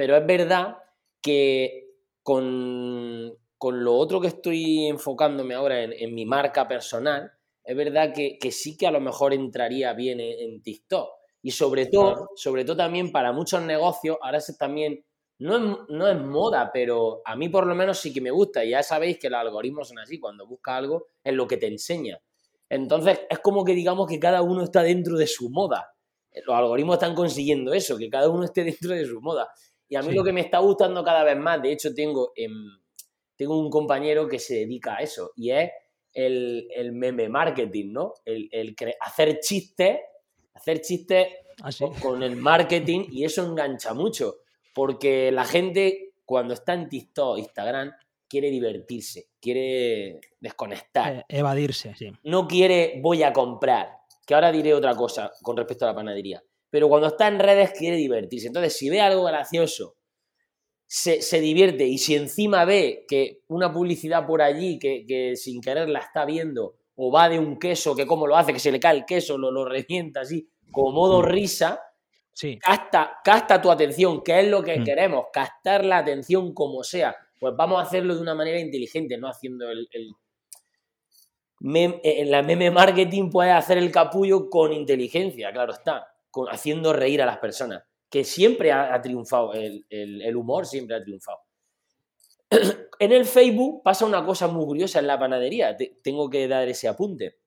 Pero es verdad que con, lo otro que estoy enfocándome ahora en, mi marca personal, es verdad que, sí que a lo mejor entraría bien en, TikTok. Y sobre todo, sobre todo también para muchos negocios, ahora es también, no es, no es moda, pero a mí por lo menos sí que me gusta. Y ya sabéis que los algoritmos son así, cuando buscas algo es lo que te enseña. Entonces es como que digamos que cada uno está dentro de su moda. Los algoritmos están consiguiendo eso, que cada uno esté dentro de su moda. Y a mí lo que me está gustando cada vez más, de hecho tengo, tengo un compañero que se dedica a eso, y es el, meme marketing, ¿no? El, hacer chistes, hacer chistes ah, con el marketing, y eso engancha mucho, porque la gente cuando está en TikTok, Instagram, quiere divertirse, quiere desconectar. Eh, evadirse, sí. No quiere voy a comprar, que ahora diré otra cosa con respecto a la panadería pero cuando está en redes quiere divertirse. Entonces, si ve algo gracioso, se, divierte y si encima ve que una publicidad por allí que, sin querer la está viendo o va de un queso que como lo hace, que se le cae el queso, lo, lo revienta así, como modo mm. risa, sí. casta, tu atención, que es lo que mm. queremos, captar la atención como sea. Pues vamos a hacerlo de una manera inteligente, no haciendo el, el en la meme marketing puedes hacer el capullo con inteligencia, claro está haciendo reír a las personas, que siempre ha, triunfado, el, humor siempre ha triunfado. en el Facebook pasa una cosa muy curiosa en la panadería, tengo que dar ese apunte.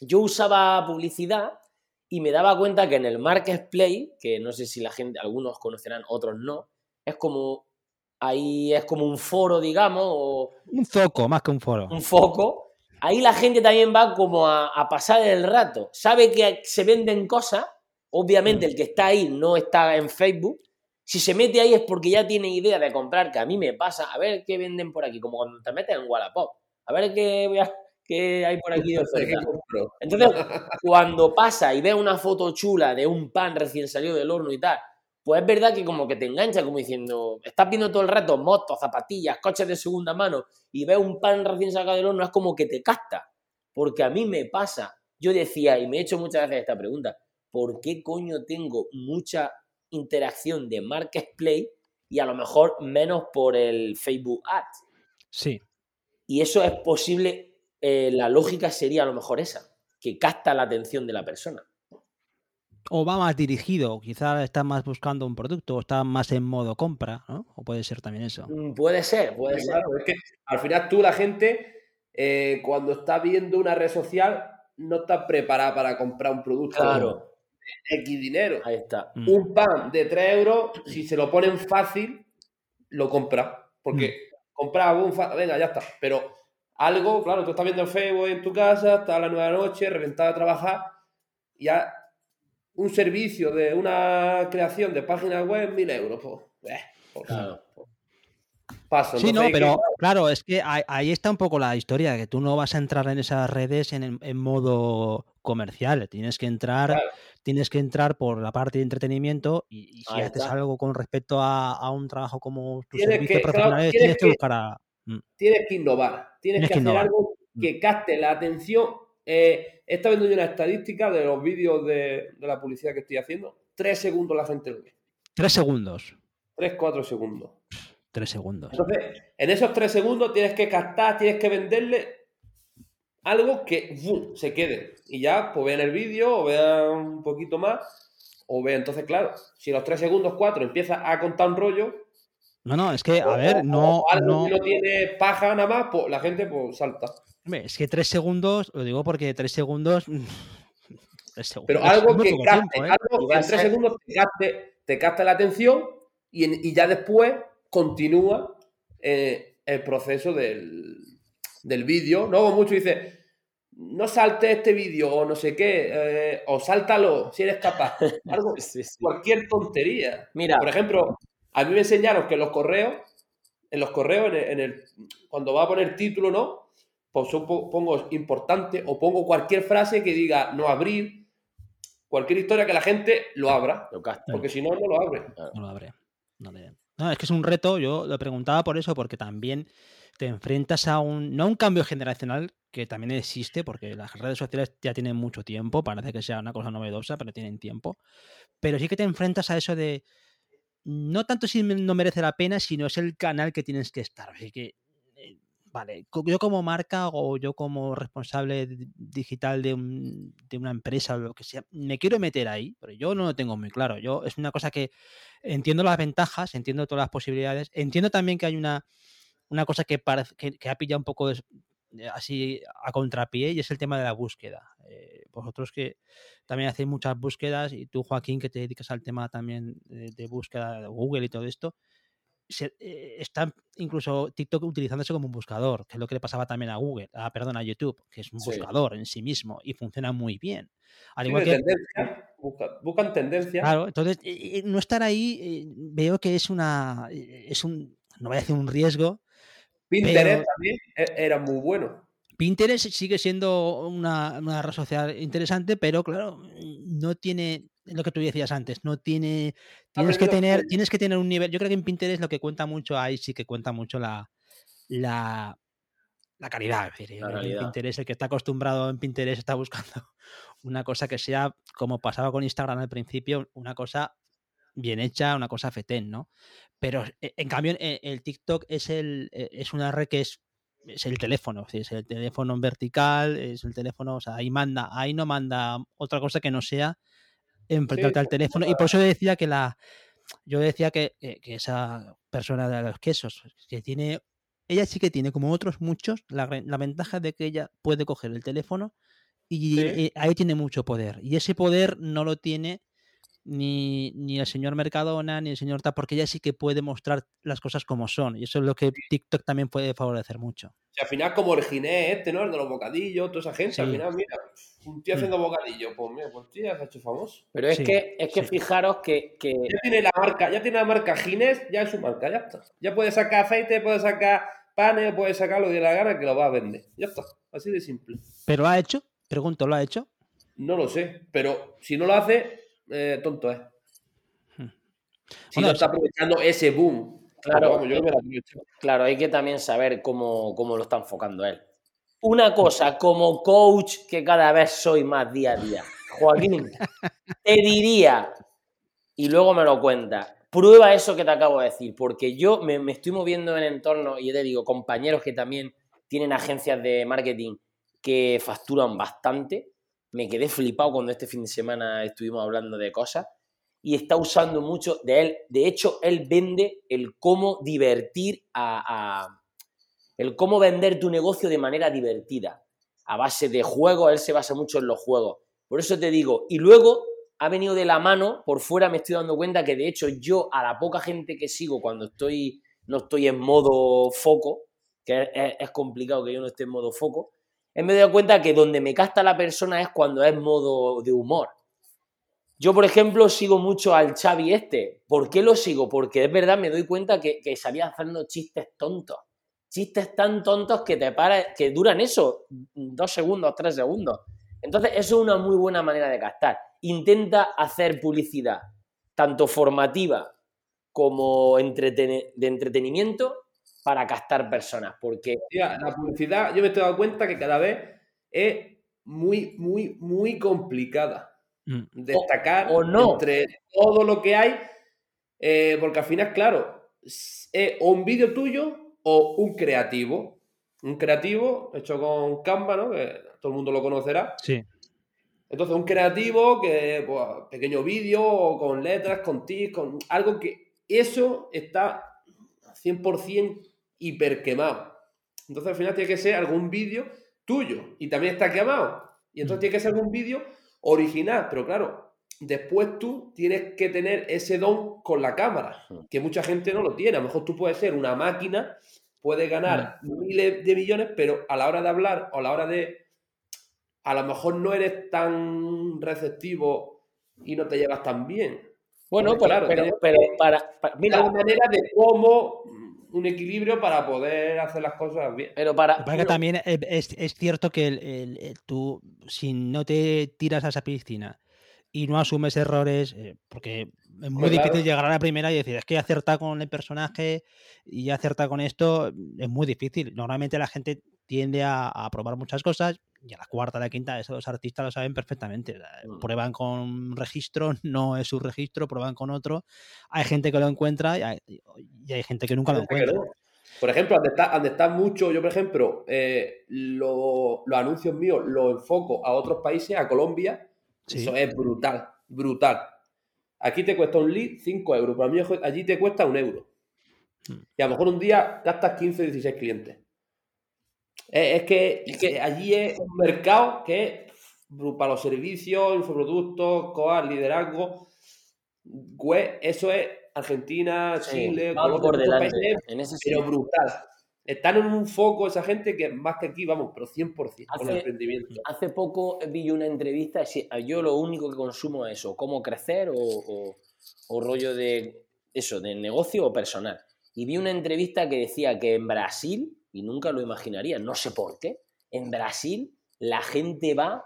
Yo usaba publicidad y me daba cuenta que en el marketplace, que no sé si la gente, algunos conocerán, otros no, es como ahí es como un foro, digamos, o un foco, más que un foro. Un foco. Ahí la gente también va como a, a pasar el rato. Sabe que se venden cosas Obviamente el que está ahí no está en Facebook. Si se mete ahí es porque ya tiene idea de comprar, que a mí me pasa, a ver qué venden por aquí, como cuando te metes en Wallapop. A ver qué, hay por aquí de oferta. Entonces, cuando pasa y ve una foto chula de un pan recién salido del horno y tal, pues es verdad que como que te engancha, como diciendo, estás viendo todo el rato motos, zapatillas, coches de segunda mano y ves un pan recién sacado del horno, es como que te casta. Porque a mí me pasa, yo decía, y me he hecho muchas veces esta pregunta, ¿por qué coño tengo mucha interacción de Marketplace y a lo mejor menos por el Facebook Ads? Sí. Y eso es posible, eh, la lógica sería a lo mejor esa, que capta la atención de la persona. O va más dirigido, quizás está más buscando un producto o está más en modo compra, ¿no? O puede ser también eso. Mm, puede ser, puede ser. es que al final tú, la gente, eh, cuando está viendo una red social, no está preparada para comprar un producto. Claro. X dinero. Ahí está. Mm. Un pan de 3 euros, si se lo ponen fácil, lo compra. Porque mm. compra, venga, ya está. Pero algo, claro, tú estás viendo el Facebook en tu casa, estás a la nueva noche, reventado a trabajar, ya un servicio de una creación de página web, mil euros. Pues, eh, pues, claro. Pues, paso. Sí, no, pero claro, es que ahí está un poco la historia, que tú no vas a entrar en esas redes en, en modo comercial, tienes que entrar, tienes que entrar por la parte de entretenimiento y, si haces algo con respecto a, un trabajo como tu servicio profesional, tienes, que, buscar a... Mm. Tienes que innovar, tienes, que, hacer algo mm. que capte la atención. Eh, he estado viendo yo una estadística de los vídeos de, la publicidad que estoy haciendo. Tres segundos la gente lo ve. Tres segundos. Tres, cuatro segundos. Tres segundos. Entonces, en esos tres segundos tienes que captar, tienes que venderle algo que se quede. Y ya, pues vean el vídeo o vean un poquito más. O vean, entonces, claro, si los tres segundos, cuatro empieza a contar un rollo. No, no, es que, a ver, no. algo no... tiene paja nada más, pues la gente pues salta. Es que tres segundos, lo digo porque tres segundos. Pero algo que capte, ¿eh? algo que en tres segundos te capte, la atención y, ya después continúa eh, el proceso del, del vídeo. ¿no? mucho dice, no salte este vídeo o no sé qué, eh, o sáltalo si eres capaz. Algo, cualquier tontería. Mira, por ejemplo, a mí me enseñaron que en los correos, en los correos, en el, cuando va a poner título, ¿no? Pues pongo importante o pongo cualquier frase que diga no abrir, cualquier historia que la gente lo abra. porque si no, no lo abre. No lo abre. No, es que es un reto, yo lo preguntaba por eso, porque también te enfrentas a un, no a un cambio generacional, que también existe, porque las redes sociales ya tienen mucho tiempo, parece que sea una cosa novedosa, pero tienen tiempo, pero sí que te enfrentas a eso de, no tanto si no merece la pena, sino es el canal que tienes que estar. Así que, eh, vale, yo como marca o yo como responsable digital de, de, una empresa o lo que sea, me quiero meter ahí, pero yo no lo tengo muy claro. Yo es una cosa que entiendo las ventajas, entiendo todas las posibilidades, entiendo también que hay una una cosa que, parece, que, ha pillado un poco así a contrapié y es el tema de la búsqueda. Eh, vosotros que también hacéis muchas búsquedas y tú, Joaquín, que te dedicas al tema también de, búsqueda de Google y todo esto, se, eh, está incluso TikTok utilizándose como un buscador, que es lo que le pasaba también a Google, a, perdón, a YouTube, que es un buscador en sí mismo y funciona muy bien. Al igual que, tendencia, buscan tendencia. Claro, entonces no estar ahí eh, veo que es una es un no voy a decir un riesgo, Pinterest también e, era muy bueno. Pinterest sigue siendo una, red social interesante, pero claro, no tiene lo que tú decías antes, no tiene. Tienes que tener, tienes que tener un nivel. Yo creo que en Pinterest lo que cuenta mucho ahí sí que cuenta mucho la, la, la calidad. Pinterest, el que está acostumbrado en Pinterest está buscando una cosa que sea, como pasaba con Instagram al principio, una cosa bien hecha, una cosa fetén, ¿no? Pero eh, en cambio, eh, el TikTok es, el, eh, es una red que es, es el teléfono, es el teléfono en vertical, es el teléfono, o sea, ahí manda, ahí no manda otra cosa que no sea enfrentarte al teléfono. Y por eso decía que la, yo decía que, que, esa persona de los quesos, que tiene, ella sí que tiene, como otros muchos, la, la ventaja de que ella puede coger el teléfono y ahí tiene mucho poder. Y ese poder no lo tiene ni, ni el señor Mercadona, ni el señor Ta, porque ella sí que puede mostrar las cosas como son. Y eso es lo que TikTok también puede favorecer mucho. al final, como el este, ¿no? El de los bocadillos, toda esa gente, al final, mira, un tío mm. haciendo bocadillos, pues mira, pues tío, se ha hecho famoso. Pero es que, es que fijaros que, Ya tiene la marca, ya tiene la marca Ginés, ya es su marca, ya está. Ya puede sacar aceite, puede sacar panes, puede sacar lo de la gana que lo va a vender. Ya está, así de simple. ¿Pero lo ha hecho? Pregunto, ¿lo ha hecho? No lo sé, pero si no lo hace, eh, tonto es. Hmm. Si no está aprovechando ese boom. Claro, claro, hay que también saber cómo, lo está enfocando él. Una cosa, como coach, que cada vez soy más día a día, Joaquín, te diría, y luego me lo cuenta, prueba eso que te acabo de decir, porque yo me, me estoy moviendo en entorno, y te digo, compañeros que también tienen agencias de marketing que facturan bastante, me quedé flipado cuando este fin de semana estuvimos hablando de cosas y está usando mucho de él. De hecho, él vende el cómo divertir a, el cómo vender tu negocio de manera divertida. A base de juegos, él se basa mucho en los juegos. Por eso te digo, y luego ha venido de la mano, por fuera me estoy dando cuenta que de hecho yo a la poca gente que sigo cuando estoy, no estoy en modo foco, que es complicado que yo no esté en modo foco, me he dado cuenta que donde me casta la persona es cuando es modo de humor. Yo, por ejemplo, sigo mucho al Xavi este. ¿Por qué lo sigo? Porque es verdad, me doy cuenta que, que sabía hacernos chistes tontos. Chistes tan tontos que te para, que duran eso, dos segundos, tres segundos. Entonces, eso es una muy buena manera de gastar. Intenta hacer publicidad, tanto formativa como de entretenimiento, para captar personas. Porque. la publicidad, yo me estoy dando cuenta que cada vez es muy, muy, muy complicada. Mm. Destacar o, no. entre todo lo que hay. Eh, porque al final, claro, es o un vídeo tuyo o un creativo. Un creativo hecho con Canva, ¿no? Que todo el mundo lo conocerá. Sí. Entonces, un creativo que, pues, pequeño vídeo, con letras, con tics, con algo que eso está 100% hiper quemado. Entonces, al final tiene que ser algún vídeo tuyo y también está quemado. Y entonces mm. tiene que ser algún vídeo original, pero claro, después tú tienes que tener ese don con la cámara, que mucha gente no lo tiene. A lo mejor tú puedes ser una máquina, puedes ganar mm. miles de millones, pero a la hora de hablar o a la hora de a lo mejor no eres tan receptivo y no te llevas tan bien. Bueno, claro, pero, pero, para, mira, una manera de cómo un equilibrio para poder hacer las cosas bien. Pero para, también es, cierto que tú, si no te tiras a esa piscina y no asumes errores, eh, porque es muy pues difícil llegar a la primera y decir, es que acertar con el personaje y acertar con esto es muy difícil. Normalmente la gente tiende a, a probar muchas cosas y a la cuarta, a la quinta, esos artistas lo saben perfectamente. Mm. Prueban con un registro, no es su registro, prueban con otro. Hay gente que lo encuentra y hay, gente que nunca lo encuentra. Por ejemplo, donde está, donde está mucho, yo por ejemplo, eh, los anuncios míos los enfoco a otros países, a Colombia. Eso es brutal, brutal. Aquí te cuesta un lead 5 euros, para mí allí te cuesta un euro. Mm. Y a lo mejor un día gastas 15 o 16 clientes. Es, que, allí es un mercado que para los servicios, infoproductos, COAR, liderazgo, web, eso es Argentina, Chile, Colombia, por delante, pero brutal. Están en un foco esa gente que más que aquí, vamos, pero 100% hace, con el emprendimiento. Hace poco vi una entrevista, yo lo único que consumo es eso, cómo crecer o, o rollo de eso, de negocio o personal. Y vi una entrevista que decía que en Brasil y nunca lo imaginaría, no sé por qué. En Brasil la gente va,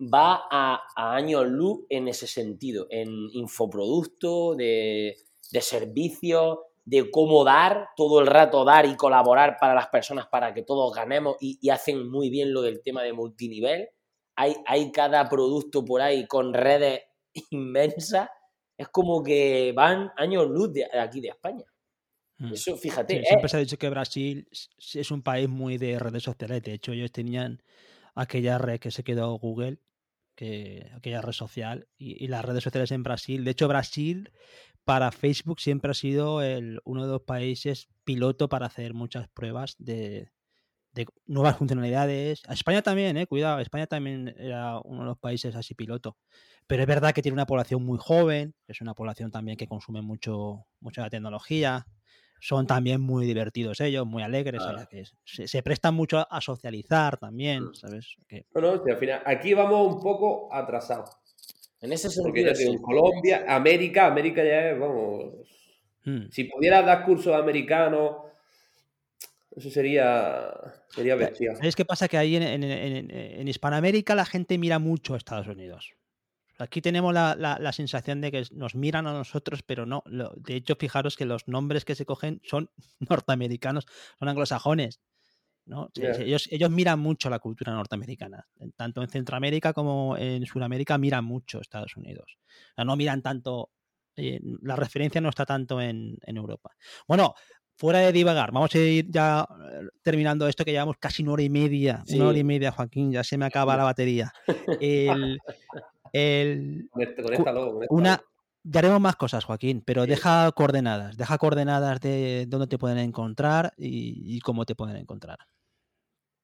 va a, años luz en ese sentido, en infoproducto, de, de servicios, de cómo dar, todo el rato dar y colaborar para las personas para que todos ganemos y, hacen muy bien lo del tema de multinivel. Hay, hay cada producto por ahí con redes inmensas. Es como que van años luz de aquí de España. Mm. Eso, fíjate. siempre se ha dicho que Brasil es un país muy de redes sociales. De hecho, ellos tenían aquella red que se quedó Google, que, aquella red social, y, las redes sociales en Brasil. De hecho, Brasil para Facebook siempre ha sido el, uno de los países piloto para hacer muchas pruebas de, nuevas funcionalidades. A España también, eh, cuidado, España también era uno de los países así piloto. Pero es verdad que tiene una población muy joven, es una población también que consume mucho, mucha tecnología son también muy divertidos ellos, muy alegres, se, prestan mucho a socializar también, mm. ¿sabes? No, al final, aquí vamos un poco atrasados. En ese sentido, Porque en Colombia, América, América ya es, vamos, mm. si pudiera dar cursos americanos, eso sería, sería bestia. ¿Sabes qué pasa? Que ahí en, en Hispanoamérica la gente mira mucho a Estados Unidos. Aquí tenemos la, sensación de que nos miran a nosotros, pero no. de hecho, fijaros que los nombres que se cogen son norteamericanos, son anglosajones. ¿no? Ellos, ellos miran mucho la cultura norteamericana. Tanto en Centroamérica como en Sudamérica miran mucho Estados Unidos. no miran tanto. Eh, la referencia no está tanto en, Europa. Bueno, fuera de divagar, vamos a ir ya eh, terminando esto que llevamos casi una hora y media. Una hora y media, Joaquín, ya se me acaba la batería. El, el, una, ya haremos más cosas, Joaquín, pero deja coordenadas, deja coordenadas de dónde te pueden encontrar y, cómo te pueden encontrar.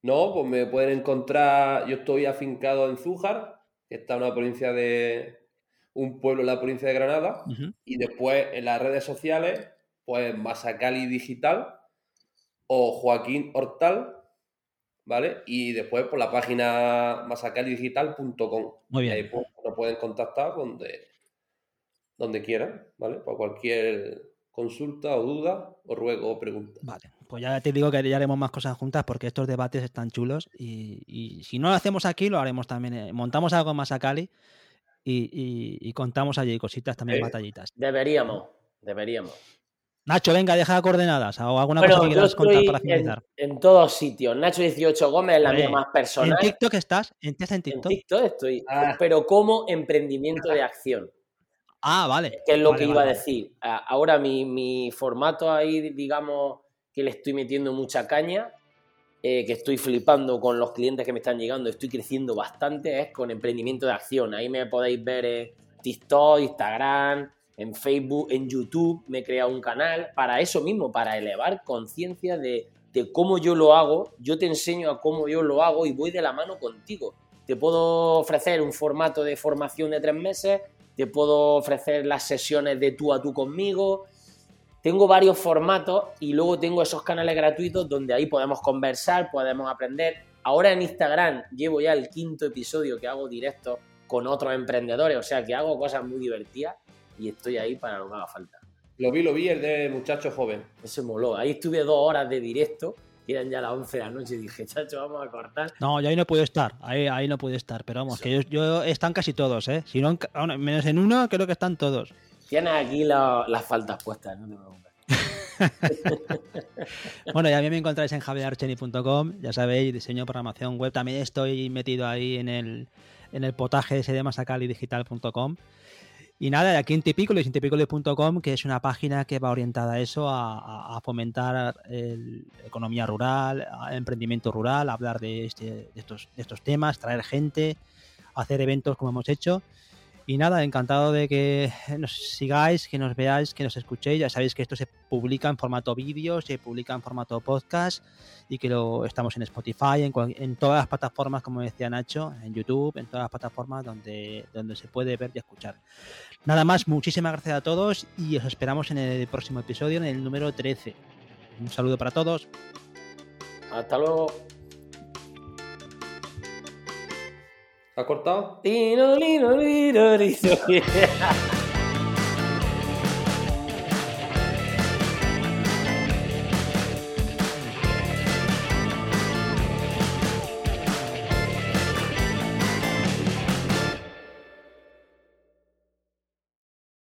No, pues me pueden encontrar, yo estoy afincado en Zújar, que está en una provincia de, un pueblo en la provincia de Granada, y después en las redes sociales, pues Masacali Digital o Joaquín Hortal, ¿vale? Y después por la página masacalidigital.com. Muy bien. ahí pues, nos pueden contactar donde, donde quieran, ¿vale? Para cualquier consulta o duda o ruego o pregunta. Vale, pues ya te digo que ya haremos más cosas juntas porque estos debates están chulos y, si no lo hacemos aquí, lo haremos también. Eh, montamos algo en Masacali y, y, contamos allí cositas también, batallitas. Deberíamos, deberíamos. Nacho, venga, deja coordenadas o alguna cosa que quieras contar para finalizar. En, todos sitios. Nacho18 Gómez es la mía más personal. ¿En TikTok estás? ¿En, en TikTok? En TikTok estoy. Ah. Pero como emprendimiento de acción. Ah, vale. Que es lo que iba a decir. Ahora mi, mi, formato ahí, digamos, que le estoy metiendo mucha caña, eh, que estoy flipando con los clientes que me están llegando, estoy creciendo bastante, es con emprendimiento de acción. Ahí me podéis ver en TikTok, Instagram, en Facebook, en YouTube. Me he creado un canal para eso mismo, para elevar conciencia de, de cómo yo lo hago. Yo te enseño a cómo yo lo hago y voy de la mano contigo. Te puedo ofrecer un formato de formación de tres meses, te puedo ofrecer las sesiones de tú a tú conmigo, tengo varios formatos y luego tengo esos canales gratuitos donde ahí podemos conversar, podemos aprender. Ahora en Instagram llevo ya el quinto episodio que hago directo con otros emprendedores, o sea que hago cosas muy divertidas y estoy ahí para lo que haga falta. Lo vi, lo vi, el de muchacho joven. Eso moló. Ahí estuve dos horas de directo, y eran ya las 11 de la noche y dije, chacho, vamos a cortar. No, yo ahí no puedo estar, ahí, ahí no puedo estar, pero vamos, que yo, están casi todos, ¿eh? Si no, menos en uno, creo que están todos. Tienes aquí las faltas puestas, no te preocupes. bueno, ya a mí me encontráis en javierarcheni.com, ya sabéis, diseño programación web. También estoy metido ahí en el, en el potaje ese de masacalidigital.com. Y nada, aquí en Tipícolis, en tipícolis.com, que es una página que va orientada a eso, a, fomentar la economía rural, emprendimiento rural, hablar de, este, de, estos, de estos temas, traer gente, hacer eventos como hemos hecho. Y nada, encantado de que nos sigáis, que nos veáis, que nos escuchéis. Ya sabéis que esto se publica en formato vídeo, se publica en formato podcast y que lo estamos en Spotify, en, en, todas las plataformas, como decía Nacho, en YouTube, en todas las plataformas donde, donde se puede ver y escuchar. Nada más, muchísimas gracias a todos y os esperamos en el próximo episodio, en el número 13. Un saludo para todos. Hasta luego. ¿Ha cortado?